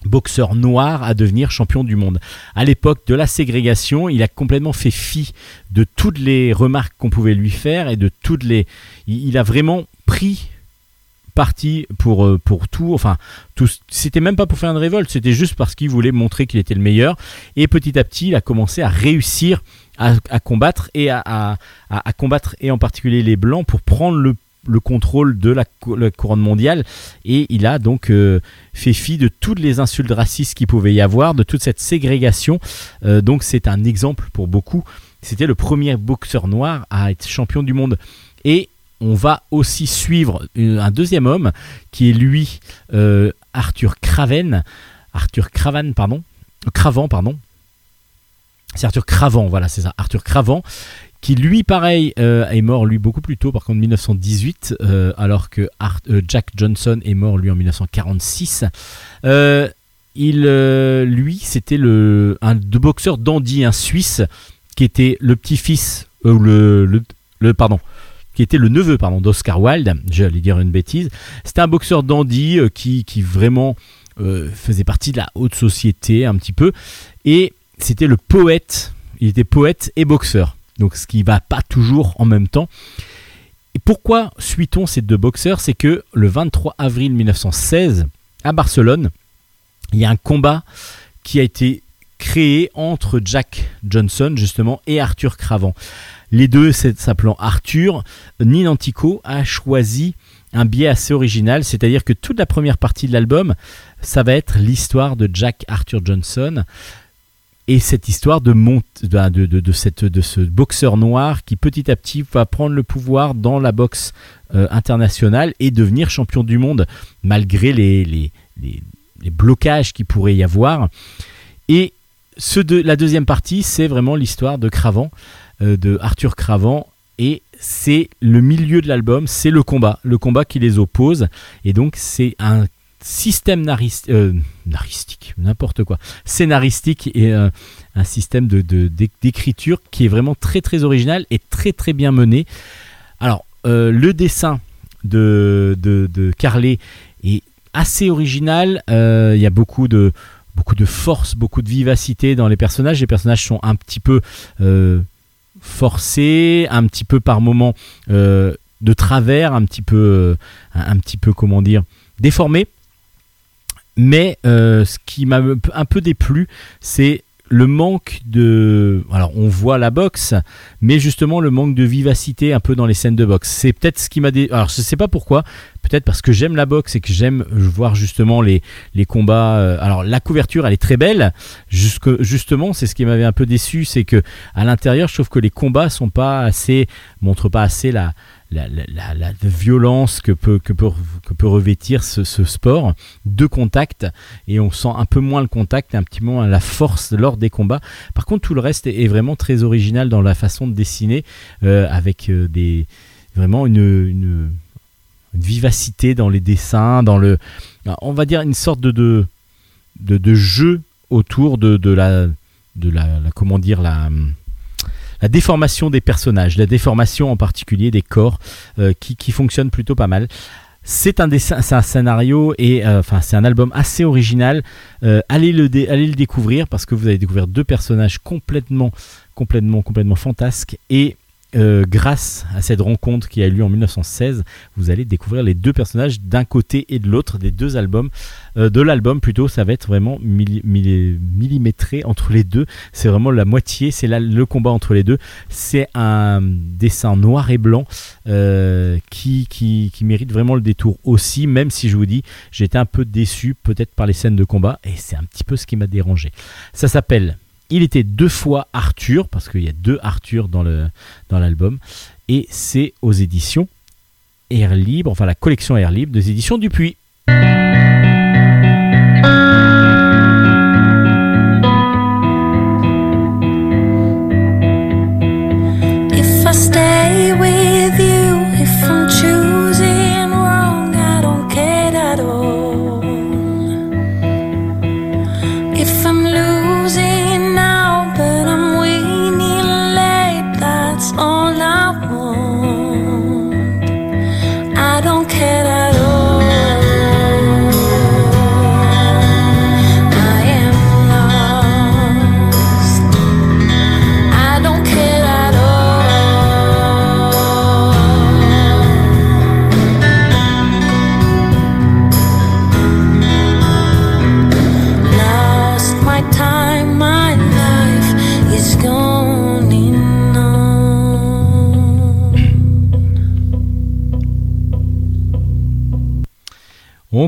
boxeur noir à devenir champion du monde. À l'époque de la ségrégation, il a complètement fait fi de toutes les remarques qu'on pouvait lui faire et de toutes les. Il a vraiment pris parti pour, euh, pour tout. Enfin, tout, c'était même pas pour faire une révolte, c'était juste parce qu'il voulait montrer qu'il était le meilleur. Et petit à petit, il a commencé à réussir à, à combattre et à, à- combattre et en particulier les blancs pour prendre le le contrôle de la, cou- la couronne mondiale et il a donc euh, fait fi de toutes les insultes racistes qu'il pouvait y avoir, de toute cette ségrégation. Euh, donc c'est un exemple pour beaucoup. C'était le premier boxeur noir à être champion du monde. Et on va aussi suivre un deuxième homme qui est lui, euh, Arthur Craven. Arthur Cravan, pardon. Cravant, pardon. C'est Arthur Cravant, voilà, c'est ça. Arthur Cravant, qui lui, pareil, euh, est mort lui beaucoup plus tôt, par contre 1918, euh, alors que Jack Johnson est mort lui en 1946. Euh, il, lui, c'était le un boxeur dandy, un Suisse, qui était le petit-fils, le- pardon, qui était le neveu pardon, d'Oscar Wilde, j'allais dire une bêtise. C'était un boxeur dandy euh, qui, vraiment euh, faisait partie de la haute société un petit peu. Et c'était le poète, il était poète et boxeur. Donc ce qui va pas toujours en même temps. Et pourquoi suit-on ces deux boxeurs? C'est que le 23 avril 1916, à Barcelone, il y a un combat qui a été créé entre Jack Johnson justement et Arthur Cravant. Les deux s'appelant Arthur, Ninantico a choisi un biais assez original, c'est-à-dire que toute la première partie de l'album, ça va être l'histoire de Jack Arthur Johnson et cette histoire de, de, ce boxeur noir qui petit à petit va prendre le pouvoir dans la boxe euh, internationale et devenir champion du monde malgré les, blocages qu'il pourrait y avoir. Et ce de, la deuxième partie, c'est vraiment l'histoire de Cravant, de Arthur Cravant, et c'est le milieu de l'album, c'est le combat, le combat qui les oppose, et donc c'est un système euh, naristique, n'importe quoi, scénaristique et euh, un système d'écriture qui est vraiment très très original et très très bien mené. Alors, le dessin de, de, est assez original, il y a beaucoup de force, beaucoup de vivacité dans les personnages. Les personnages sont un petit peu euh, forcés, un petit peu par moments euh, de travers, un petit peu, euh, un petit peu comment dire, déformés. Mais ce qui m'a un peu déplu, c'est le manque de. Alors, on voit la boxe, mais justement le manque de vivacité un peu dans les scènes de boxe. C'est peut-être ce qui m'a. Dé... Alors, je sais pas pourquoi. Peut-être parce que j'aime la boxe et que j'aime voir justement les, les combats. Euh, alors, la couverture, elle est très belle. Jusque, justement, c'est ce qui m'avait un peu déçu, c'est que à l'intérieur, je trouve que les combats sont pas assez. montrent pas assez la la, violence que peut, que peut, que peut revêtir ce, sport. De contact et on sent un peu moins le contact un petit peu moins la force lors des combats. Par contre tout le reste est, vraiment très original dans la façon de dessiner euh, avec euh, des vraiment une, une, vivacité dans les dessins dans le on va dire une sorte de de, de, jeu autour de, de la de la comment dire la la déformation des personnages, la déformation en particulier des corps euh, qui, qui fonctionne plutôt pas mal. C'est un, dessin, c'est un scénario et euh, enfin c'est un album assez original. Euh, allez, le allez le découvrir parce que vous allez découvrir deux personnages complètement, complètement, complètement fantasques et euh, grâce à cette rencontre qui a eu lieu en 1916, vous allez découvrir les deux personnages d'un côté et de l'autre des deux albums. Euh, de l'album plutôt, ça va être vraiment millimétré entre les deux. C'est vraiment la moitié, c'est le combat entre les deux. C'est un dessin noir et blanc euh, qui, qui, qui, mérite vraiment le détour aussi, même si je vous dis, j'étais un peu déçu peut-être par les scènes de combat et c'est un petit peu ce qui m'a dérangé. Ça s'appelle il était deux fois Arthur, parce qu'il y a deux Arthur dans l'album, et c'est aux éditions Air Libre, enfin la collection Air Libre des éditions Dupuis.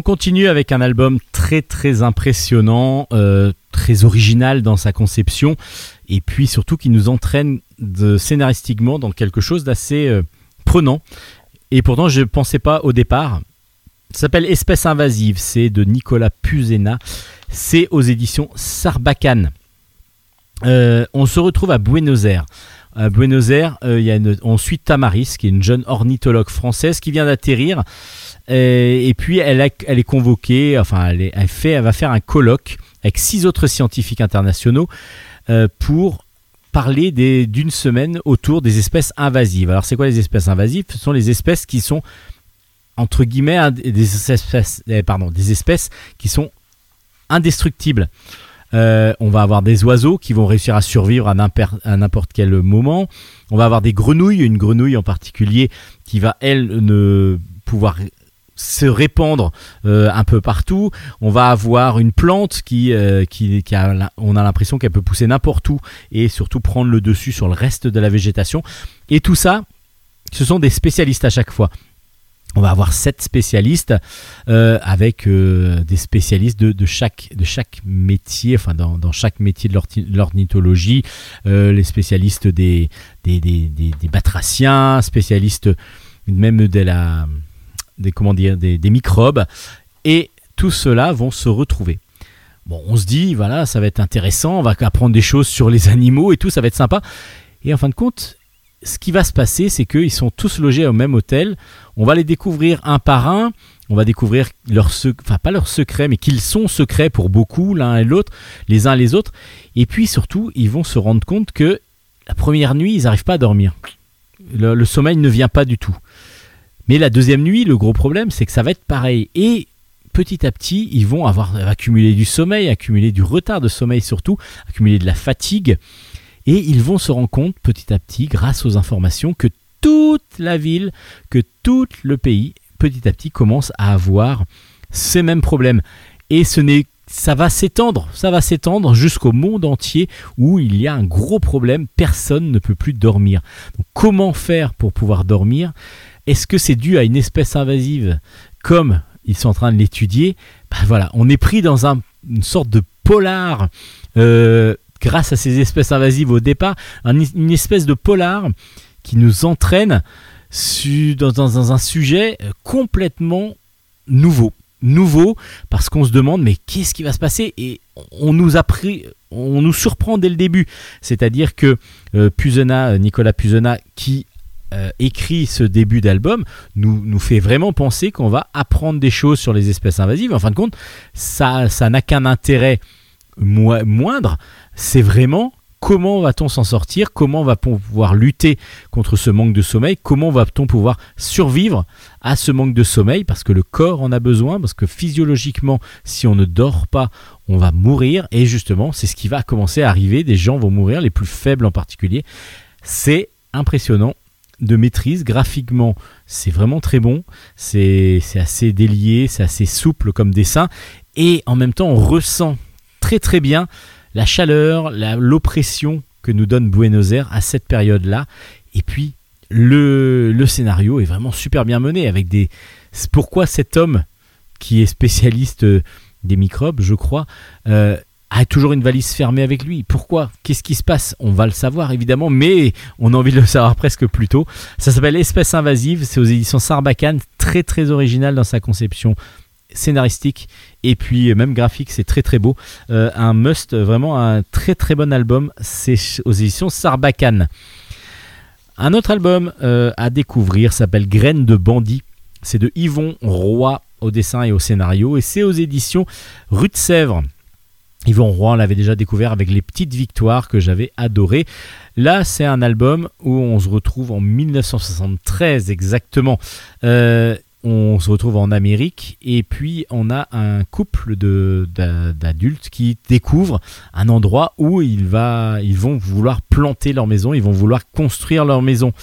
Continue avec un album très très impressionnant, euh, très original dans sa conception, et puis surtout qui nous entraîne scénaristiquement dans quelque chose d'assez euh, prenant. Et pourtant je ne pensais pas au départ. Ça s'appelle Espèce invasive, c'est de Nicolas Puzena, c'est aux éditions Sarbacane. Euh, on se retrouve à Buenos Aires. À Buenos Aires, il y a on suit Tamaris, qui est une jeune ornithologue française qui vient d'atterrir et, puis elle, est convoquée, enfin elle, fait, elle va faire un colloque avec six autres scientifiques internationaux euh, pour parler d'une semaine autour des espèces invasives. Alors c'est quoi les espèces invasives? Ce sont les espèces qui sont entre guillemets des espèces, eh, pardon, des espèces qui sont indestructibles. Euh, on va avoir des oiseaux qui vont réussir à survivre à n'importe quel moment. On va avoir des grenouilles, une grenouille en particulier qui va elle ne pouvoir se répandre euh, un peu partout. On va avoir une plante qui, euh, qui, a, on a l'impression qu'elle peut pousser n'importe où et surtout prendre le dessus sur le reste de la végétation. Et tout ça, ce sont des spécialistes à chaque fois. On va avoir sept spécialistes euh, avec des spécialistes de, de chaque, de chaque métier, enfin dans, dans chaque métier de l'ornithologie, les spécialistes des, des, des, des- des batraciens, spécialistes même de la, des, comment dire, des, microbes, et tout cela vont se retrouver. Bon, on se dit, voilà, ça va être intéressant, on va apprendre des choses sur les animaux et tout, ça va être sympa. Et en fin de compte, ce qui va se passer, c'est qu'ils sont tous logés au même hôtel. On va les découvrir un par un. On va découvrir leur sec- enfin pas leurs secrets, mais qu'ils sont secrets pour beaucoup l'un et l'autre, les uns les autres. Et puis surtout, ils vont se rendre compte que la première nuit, ils n'arrivent pas à dormir. Le sommeil ne vient pas du tout. Mais la deuxième nuit, le gros problème, c'est que ça va être pareil. Et petit à petit, ils vont avoir accumulé du sommeil, accumuler du retard de sommeil surtout, accumuler de la fatigue. Et ils vont se rendre compte petit à petit, grâce aux informations, que toute la ville, que tout le pays, petit à petit, commence à avoir ces mêmes problèmes. Et ce n'est ça va s'étendre, ça va s'étendre jusqu'au monde entier où il y a un gros problème, personne ne peut plus dormir. Donc, comment faire pour pouvoir dormir? Est-ce que c'est dû à une espèce invasive comme ils sont en train de l'étudier? Ben voilà, on est pris dans un- une sorte de polar euh, grâce à ces espèces invasives au départ, un- une espèce de polar qui nous entraîne dans, un sujet euh, complètement nouveau. Nouveau parce qu'on se demande mais qu'est-ce qui va se passer? Et on nous a on nous surprend dès le début. C'est-à-dire que euh, Nicolas Pusena, qui euh, écrit ce début d'album, nous, nous fait vraiment penser qu'on va apprendre des choses sur les espèces invasives. En fin de compte, ça ça n'a qu'un intérêt moi- moindre, c'est vraiment comment va-t-on s'en sortir, comment va-t-on pouvoir lutter contre ce manque de sommeil, comment va-t-on pouvoir survivre à ce manque de sommeil, parce que le corps en a besoin, parce que physiologiquement, si on ne dort pas, on va mourir, et justement, c'est ce qui va commencer à arriver, des gens vont mourir, les plus faibles en particulier. C'est impressionnant de maîtrise, graphiquement, c'est vraiment très bon, c'est assez délié, c'est assez souple comme dessin, et en même temps, on ressent très très bien la chaleur, l'oppression que nous donne Buenos Aires à cette période-là. Et puis, le, scénario est vraiment super bien mené avec des. Pourquoi cet homme, qui est spécialiste euh, des microbes, je crois, euh, a toujours une valise fermée avec lui Pourquoi? Qu'est-ce qui se passe? On va le savoir évidemment, mais on a envie de le savoir presque plus tôt. Ça s'appelle Espèce invasive, c'est aux éditions Sarbacane, très très original dans sa conception scénaristique et puis même graphique, c'est très très beau. Euh, un must, vraiment un très très bon album, c'est aux éditions Sarbacane. Un autre album euh, à découvrir s'appelle Graines de bandit. C'est de Yvon Roy au dessin et au scénario et c'est aux éditions Rue de Sèvres. Yvon Roy, l'avait déjà découvert avec les petites victoires que j'avais adorées. Là, c'est un album où on se retrouve en 1973 exactement. Euh, on se retrouve en Amérique et puis on a un couple de- d'a- d'adultes qui découvrent un endroit où ils, va, ils vont vouloir planter leur maison, ils vont vouloir construire leur maison.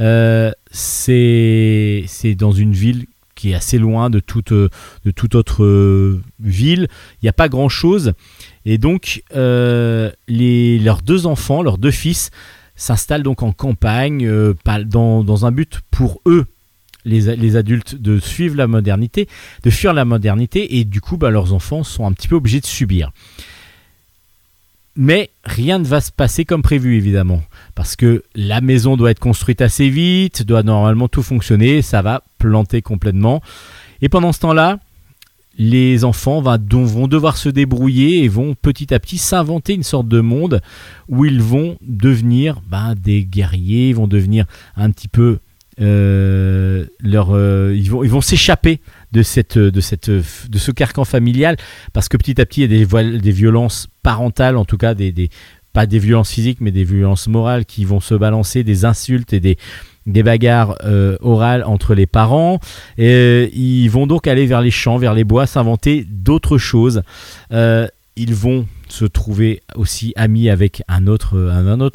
Euh, c'est c'est dans une ville qui est assez loin de toute, de toute autre euh, ville. Il n'y a pas grand-chose. Et donc, euh, leurs deux enfants, leurs deux fils, s'installent donc en campagne, euh, dans, dans un but pour eux les, les adultes de suivre la modernité, de fuir la modernité, et du coup, bah, leurs enfants sont un petit peu obligés de subir. Mais rien ne va se passer comme prévu, évidemment, parce que la maison doit être construite assez vite, doit normalement tout fonctionner, ça va planter complètement. Et pendant ce temps-là, les enfants vont devoir se débrouiller et vont petit à petit s'inventer une sorte de monde où ils vont devenir ben, des guerriers, ils vont devenir un petit peu euh, leur, euh, ils vont, s'échapper de ce carcan familial parce que petit à petit il y a des, des violences parentales, en tout cas pas des violences physiques, mais des violences morales qui vont se balancer, des insultes et des, des bagarres euh, orales entre les parents. Et euh, ils vont donc aller vers les champs, vers les bois, s'inventer d'autres choses. Euh, ils vont se trouver aussi amis avec un autre,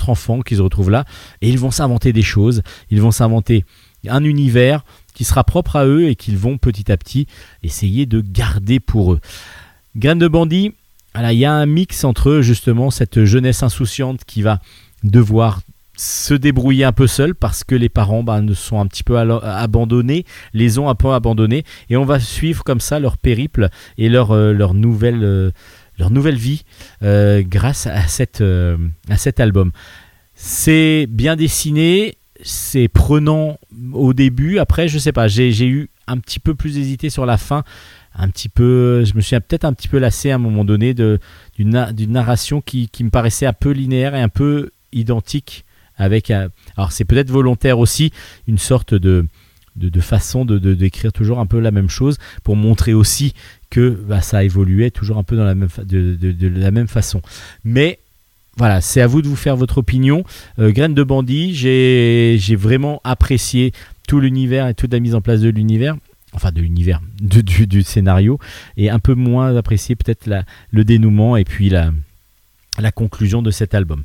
enfant qui se retrouve là. Et ils vont s'inventer des choses. Ils vont s'inventer un univers qui sera propre à eux et qu'ils vont petit à petit essayer de garder pour eux. Graine de bandit, il y a un mix entre justement cette jeunesse insouciante qui va devoir se débrouiller un peu seul parce que les parents bah, ne sont un petit peu abandonnés, les ont un peu abandonnés. Et on va suivre comme ça leur périple et leur, euh, leur, nouvelle, euh, leur nouvelle vie euh, grâce à, cette, à cet album. C'est bien dessiné, c'est prenant au début, après je sais pas, j'ai eu un petit peu plus hésité sur la fin, un petit peu, je me suis peut-être un petit peu lassé à un moment donné d'une narration qui, qui me paraissait un peu linéaire et un peu identique un- alors c'est peut-être volontaire aussi une sorte de de, façon de d'écrire toujours un peu la même chose pour montrer aussi que bah, ça évoluait toujours un peu dans la même de, de- la même façon mais voilà, c'est à vous de vous faire votre opinion. Euh, Graine de bandit, j'ai vraiment apprécié tout l'univers et toute la mise en place de l'univers, enfin de l'univers, du, du scénario, et un peu moins apprécié peut-être le dénouement et puis la, la conclusion de cet album.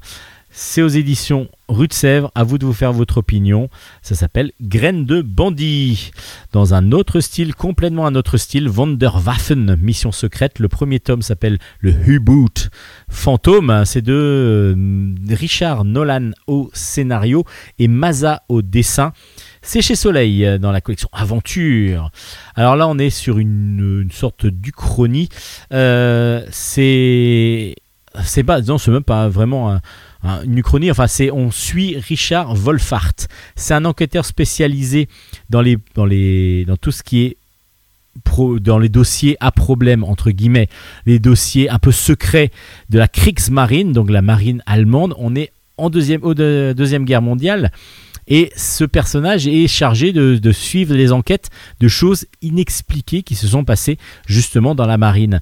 C'est aux éditions Rue de Sèvres, à vous de vous faire votre opinion. Ça s'appelle Graines de bandit. Dans un autre style, complètement un autre style, Wonderwaffen, Mission secrète. Le premier tome s'appelle le U-Boot Fantôme. C'est de euh, Richard Nolan au scénario et Maza au dessin. C'est chez Soleil euh, dans la collection Aventure. Alors là, on est sur une, sorte d'uchronie. Euh, c'est pas non, c'est même pas vraiment un- une uchronie. Enfin, c'est on suit Richard Wolfart. C'est un enquêteur spécialisé dans les tout ce qui est dans les dossiers à problème entre guillemets, les dossiers un peu secrets de la Kriegsmarine, donc la marine allemande. On est en deuxième guerre mondiale. Et ce personnage est chargé de, de suivre les enquêtes de choses inexpliquées qui se sont passées justement dans la marine.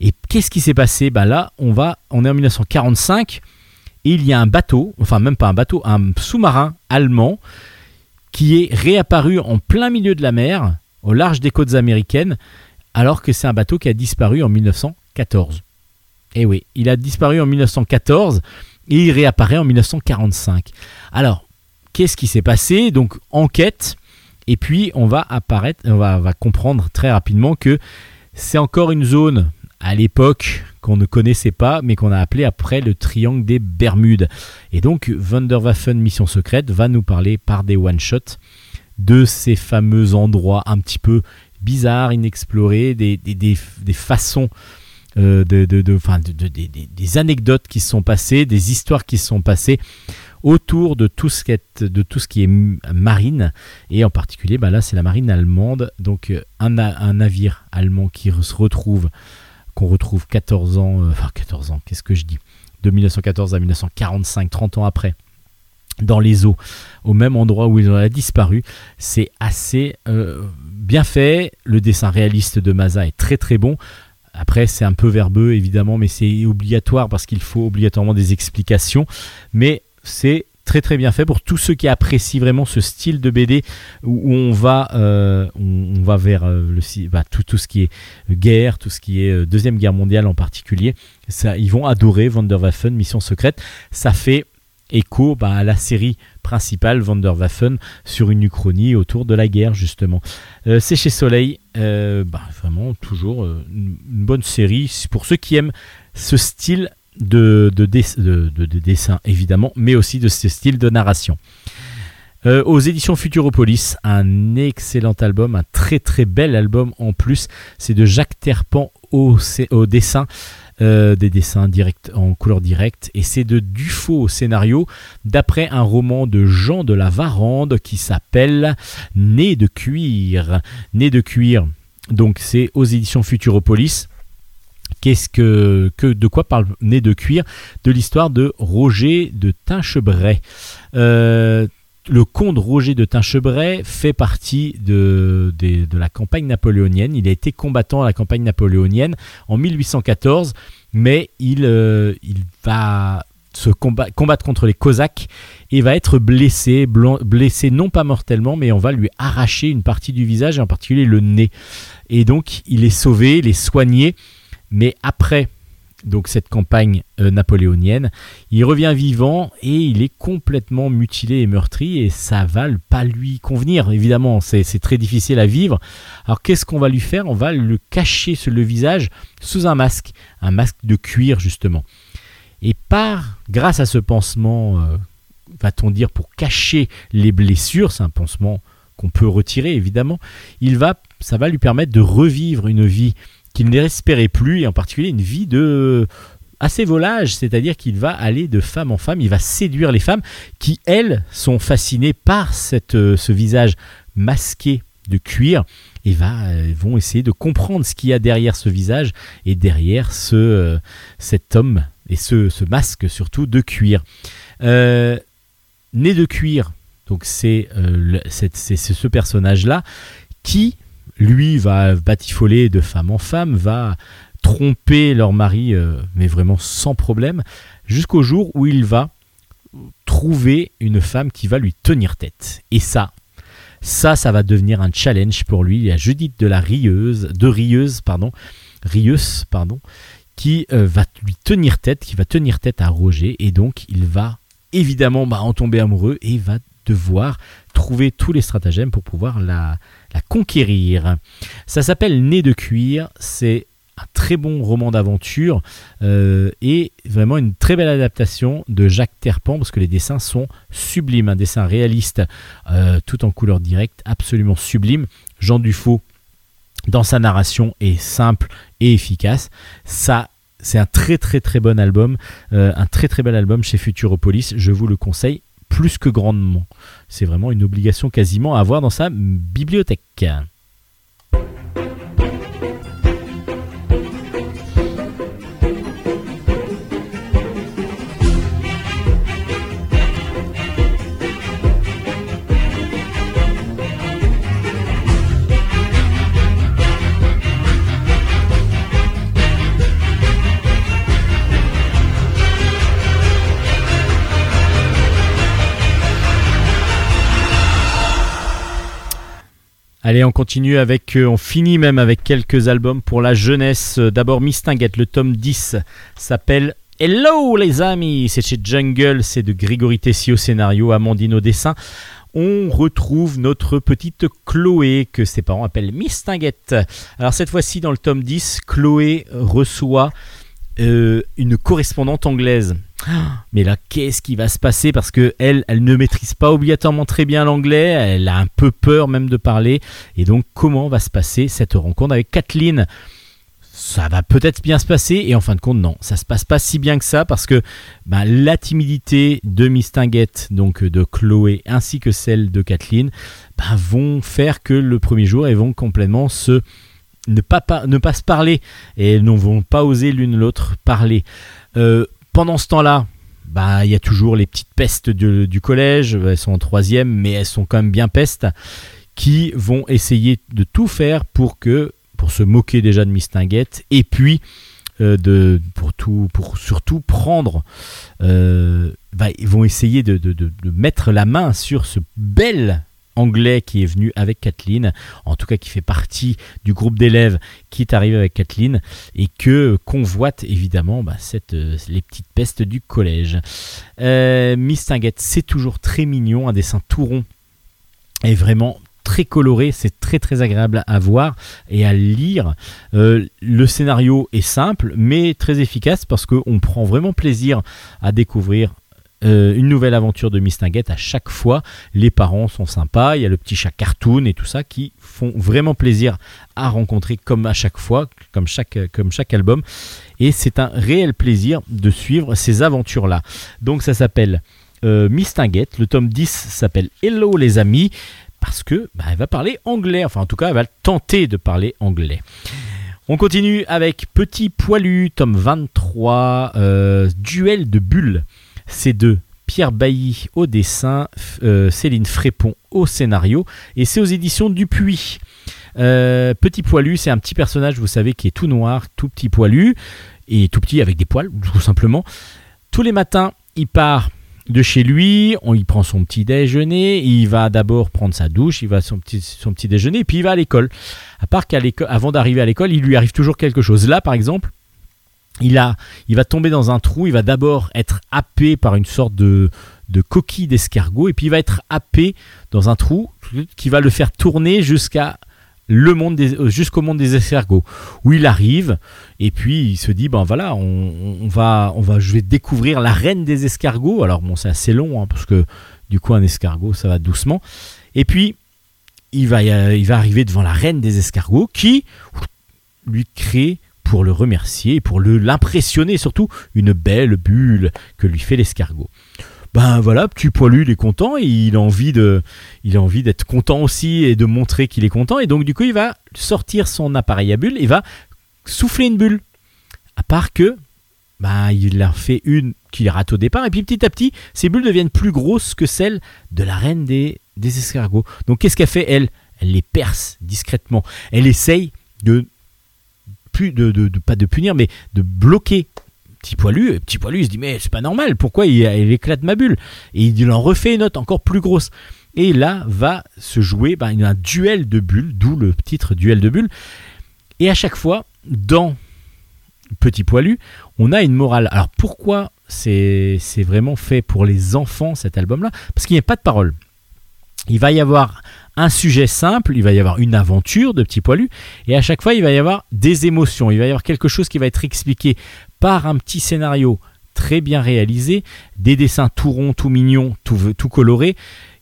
Et qu'est-ce qui s'est passé? Bah là, on va, on est en 1945 il y a un bateau, enfin même pas un bateau, un sous-marin allemand qui est réapparu en plein milieu de la mer, au large des côtes américaines, alors que c'est un bateau qui a disparu en 1914. Et oui, il a disparu en 1914 et il réapparaît en 1945. Alors, qu'est-ce qui s'est passé? Donc, enquête, et puis on va apparaître, on va comprendre très rapidement que c'est encore une zone à l'époque qu'on ne connaissait pas, mais qu'on a appelé après le triangle des Bermudes. Et donc, Wunderwaffen Mission Secrète va nous parler par des one-shots de ces fameux endroits un petit peu bizarres, inexplorés, des, des, des- des façons, euh, de, de, de- de- de- des- anecdotes qui se sont passées, des histoires qui se sont passées autour de tout ce qui est, de tout ce qui est marine et en particulier bah là c'est la marine allemande donc euh, un, un navire allemand qui se retrouve qu'on retrouve 14 ans euh, enfin 14 ans qu'est-ce que je dis? De 1914 à 1945 30 ans après dans les eaux au même endroit où il a disparu. C'est assez euh, bien fait. Le dessin réaliste de Maza est très très bon. Après, c'est un peu verbeux, évidemment, mais c'est obligatoire parce qu'il faut obligatoirement des explications. Mais c'est très très bien fait pour tous ceux qui apprécient vraiment ce style de BD où, on va euh, on, va vers euh, le bah, tout, tout ce qui est guerre, tout ce qui est euh, deuxième guerre mondiale en particulier. Ça, ils vont adorer Wonderwaffen, Mission secrète. Ça fait écho bah, à la série principale Wonderwaffen sur une uchronie autour de la guerre justement. C'est chez Soleil, bah, vraiment toujours une, bonne série pour ceux qui aiment ce style de, de, dess- de- de- de dessin évidemment, mais aussi de ce style de narration. Euh, aux éditions Futuropolis, un excellent album, un très très bel album en plus. C'est de Jacques Terpan au, dessin, euh, des dessins direct, en couleur directe, et c'est de Dufaux au scénario, d'après un roman de Jean de la Varande qui s'appelle Né de cuir. Né de cuir. Donc c'est aux éditions Futuropolis. Qu'est-ce que, que de quoi parle Né de cuir De l'histoire de Roger de Tinchebray. Euh, le comte Roger de Tinchebray fait partie de, de la campagne napoléonienne. Il a été combattant à la campagne napoléonienne en 1814, mais il, euh, il va se combat- combattre contre les Cosaques et va être blessé, blessé non pas mortellement, mais on va lui arracher une partie du visage, et en particulier le nez. Et donc il est sauvé, il est soigné, mais après donc cette campagne euh, napoléonienne, il revient vivant et il est complètement mutilé et meurtri et ça va le- pas lui convenir. Évidemment, c'est c'est très difficile à vivre. Alors qu'est-ce qu'on va lui faire? On va le cacher sur le visage sous un masque, un masque de cuir justement. Et par, grâce à ce pansement, euh, va-t-on dire, pour cacher les blessures, c'est un pansement qu'on peut retirer évidemment, il va, ça va lui permettre de revivre une vie qu'il n'espérait plus, et en particulier une vie de assez volage, c'est-à-dire qu'il va aller de femme en femme, il va séduire les femmes qui, elles, sont fascinées par euh, ce visage masqué de cuir et va, euh, vont essayer de comprendre ce qu'il y a derrière ce visage et derrière ce, euh, cet homme et ce, masque surtout de cuir. Euh, né de cuir, donc c'est ce personnage-là qui, lui, va batifoler de femme en femme, va tromper leur mari, euh, mais vraiment sans problème, jusqu'au jour où il va trouver une femme qui va lui tenir tête. Et ça, ça, ça va devenir un challenge pour lui. Il y a Judith de la Rieuse, de Rieuse, pardon, Rieuse, pardon, qui euh, va lui tenir tête, qui va tenir tête à Roger, et donc il va évidemment bah, en tomber amoureux et va devoir trouver tous les stratagèmes pour pouvoir la, la conquérir. Ça s'appelle Né de cuir, c'est un très bon roman d'aventure euh, et vraiment une très belle adaptation de Jacques Terpan parce que les dessins sont sublimes, un dessin réaliste euh, tout en couleur directe, absolument sublime. Jean Dufaux dans sa narration est simple et efficace. Ça, c'est un très très très bon album, euh, un très très bel album chez Futuropolis. Je vous le conseille plus que grandement. C'est vraiment une obligation quasiment à avoir dans sa bibliothèque. Allez, on continue avec, euh, on finit même avec quelques albums pour la jeunesse. Euh, D'abord Mistinguette, le tome 10 s'appelle Hello les amis, c'est chez Jungle, c'est de Grégory Tessy au scénario, Amandine au dessin. On retrouve notre petite Chloé que ses parents appellent Mistinguette. Alors cette fois-ci dans le tome 10, Chloé reçoit euh, une correspondante anglaise. Mais là, qu'est-ce qui va se passer? Parce que elle, elle ne maîtrise pas obligatoirement très bien l'anglais. Elle a un peu peur même de parler. Et donc, comment va se passer cette rencontre avec Kathleen? Ça va peut-être bien se passer et en fin de compte non, ça se passe pas si bien que ça parce que bah, la timidité de Mistinguette, donc de Chloé ainsi que celle de Kathleen, bah, vont faire que le premier jour elles vont complètement se ne pas, se parler et elles ne vont pas oser l'une l'autre parler. Euh, pendant ce temps-là, bah il y a toujours les petites pestes du collège, elles sont en troisième, mais elles sont quand même bien pestes, qui vont essayer de tout faire pour que, pour se moquer déjà de Mistinguette, et puis euh, de, pour tout, surtout prendre, euh, bah, ils vont essayer de mettre la main sur ce bel anglais qui est venu avec Kathleen, en tout cas qui fait partie du groupe d'élèves qui est arrivé avec Kathleen et que convoite évidemment bah, euh, les petites pestes du collège. Euh, Mistinguette, c'est toujours très mignon, un dessin tout rond et vraiment très coloré, c'est très très agréable à voir et à lire. Euh, le scénario est simple mais très efficace parce qu'on prend vraiment plaisir à découvrir euh, une nouvelle aventure de Mistinguette à chaque fois. Les parents sont sympas, il y a le petit chat cartoon et tout ça qui font vraiment plaisir à rencontrer comme à chaque fois, comme chaque, chaque album. Et c'est un réel plaisir de suivre ces aventures-là. Donc ça s'appelle euh, Mistinguette, le tome 10 s'appelle Hello les amis, parce que bah, elle va parler anglais, enfin en tout cas elle va tenter de parler anglais. On continue avec Petit Poilu, tome 23, euh, Duel de bulles. C'est de Pierre Bailly au dessin, euh, Céline Frépon au scénario, et c'est aux éditions Dupuis. Euh, petit poilu, c'est un petit personnage, vous savez, qui est tout noir, tout petit poilu, et tout petit avec des poils, tout simplement. Tous les matins, il part de chez lui, on, il prend son petit déjeuner, il va d'abord prendre sa douche, il va son petit, son petit déjeuner, puis il va à l'école. À part qu'à l'école, avant d'arriver à l'école, il lui arrive toujours quelque chose. Là, par exemple, il, a, il va tomber dans un trou, il va d'abord être happé par une sorte de, coquille d'escargot, et puis il va être happé dans un trou qui va le faire tourner jusqu'à le monde des- euh, jusqu'au monde des escargots. Où il arrive et puis il se dit ben voilà on, on va on va je vais découvrir la reine des escargots. Alors bon c'est assez long hein, parce que du coup un escargot ça va doucement. Et puis il va y- il va arriver devant la reine des escargots qui lui crée pour le remercier pour l'impressionner surtout une belle bulle que lui fait l'escargot ben voilà, petit poilu, il est content et il a envie d'être content aussi et de montrer qu'il est content. Et donc du coup, il va sortir son appareil à bulles et va souffler une bulle. À part que, bah, il en fait une qu'il rate au départ et puis petit à petit, ces bulles deviennent plus grosses que celles de la reine des, des escargots. Donc qu'est-ce qu'elle fait elle? Elle les perce discrètement. Elle essaye de, de, pas de punir, mais de bloquer Petit poilu, petit poilu, il se dit mais c'est pas normal, pourquoi il, éclate ma bulle? Et il en refait une autre encore plus grosse. Et là va se jouer ben, un duel de bulles, d'où le titre duel de bulles. Et à chaque fois, dans Petit poilu, on a une morale. Alors pourquoi c'est c'est vraiment fait pour les enfants cet album-là? Parce qu'il n'y a pas de parole. Il va y avoir un sujet simple, il va y avoir une aventure de Petit Poilu, et à chaque fois il va y avoir des émotions, il va y avoir quelque chose qui va être expliqué par un petit scénario très bien réalisé, des dessins tout ronds, tout mignons, tout, tout colorés,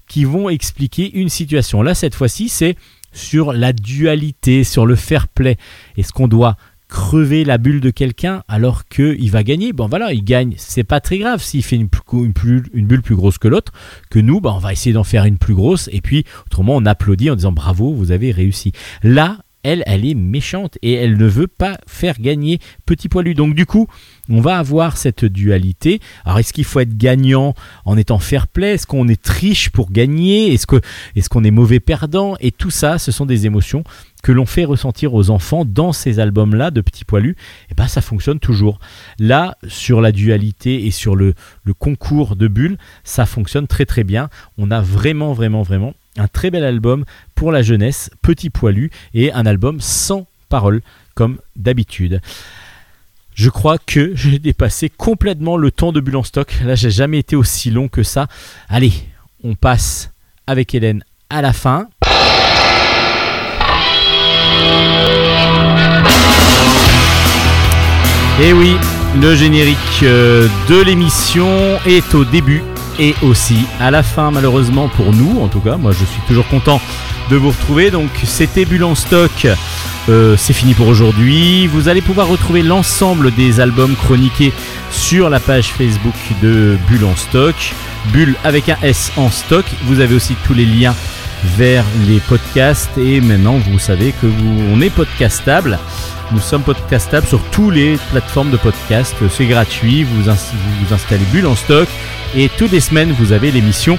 qui vont expliquer une situation. Là, cette fois-ci, c'est sur la dualité, sur le fair play. Est-ce qu'on doit crever la bulle de quelqu'un alors qu'il va gagner Bon voilà, il gagne, c'est pas très grave s'il fait une, une bulle plus grosse que l'autre, que nous, bah, on va essayer d'en faire une plus grosse, et puis autrement on applaudit en disant bravo, vous avez réussi. Là, elle, elle est méchante et elle ne veut pas faire gagner Petit Poilu. Donc du coup, on va avoir cette dualité. Alors est-ce qu'il faut être gagnant en étant fair play? Est-ce qu'on est triche pour gagner? Est-ce qu'on est mauvais perdant? Et tout ça, ce sont des émotions que l'on fait ressentir aux enfants dans ces albums-là de Petit Poilu. Et ben ça fonctionne toujours. Là, sur la dualité et sur le, le concours de bulles, ça fonctionne très très bien. On a vraiment vraiment vraiment un très bel album pour la jeunesse, Petit Poilu, et un album sans parole, comme d'habitude. Je crois que j'ai dépassé complètement le temps de bulle en stock. Là, j'ai jamais été aussi long que ça. Allez, on passe avec Hélène à la fin. Et oui, le générique euh, de l'émission est au début et aussi à la fin, malheureusement pour nous. En tout cas, moi je suis toujours content de vous retrouver. Donc c'était Bulle en stock. Euh, c'est fini pour aujourd'hui. Vous allez pouvoir retrouver l'ensemble des albums chroniqués sur la page Facebook de Bulle en stock. Bulle avec un S en stock. Vous avez aussi tous les liens vers les podcasts et maintenant vous savez que vous, on est podcastable. Nous sommes podcastables sur toutes les plateformes de podcast. C'est gratuit. Vous, ins- vous vous installez Bulle en stock et toutes les semaines vous avez l'émission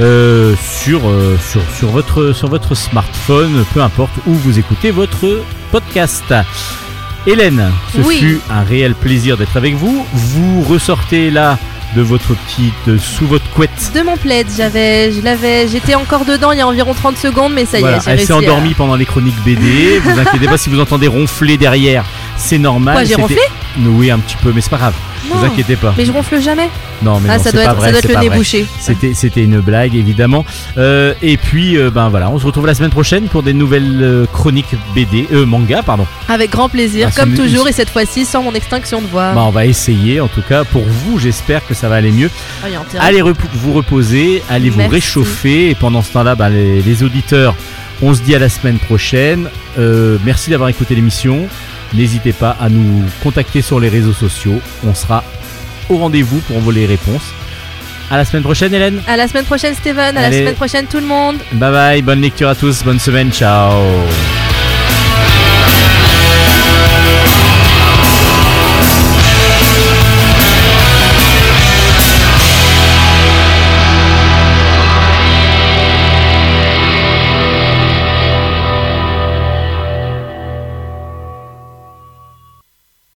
euh, sur, euh, sur, sur, votre, sur votre smartphone, peu importe où vous écoutez votre podcast. Hélène, ce Oui. fut un réel plaisir d'être avec vous. Vous ressortez là de votre petite sous votre couette. De mon plaid, j'avais, je l'avais, j'étais encore dedans il y a environ 30 secondes, mais ça y est, j'ai elle s'est à- endormie pendant les chroniques BD. vous inquiétez pas si vous entendez ronfler derrière, c'est normal. Quoi, j'ai ronflé? Oui, un petit peu, mais c'est pas grave. Non. Vous inquiétez pas. Mais je ronfle jamais. Non, mais ah, non, ça doit, pas être, vrai, ça doit être le nez bouché. C'était, c'était une blague évidemment. Euh, et puis euh, ben voilà, on se retrouve la semaine prochaine pour des nouvelles euh, chroniques BD, euh, manga pardon. Avec grand plaisir, Ah, comme toujours, et cette fois-ci sans mon extinction de voix. Bah, on va essayer en tout cas pour vous. J'espère que ça va aller mieux. Allez vous reposer, allez vous réchauffer et pendant ce temps-là, bah, les, les auditeurs, on se dit à la semaine prochaine. Merci d'avoir écouté l'émission. N'hésitez pas à nous contacter sur les réseaux sociaux. On sera au rendez-vous pour vos les réponses. À la semaine prochaine, Hélène. À la semaine prochaine, Steven. À Allez. la semaine prochaine, tout le monde. Bye bye, bonne lecture à tous, bonne semaine, ciao.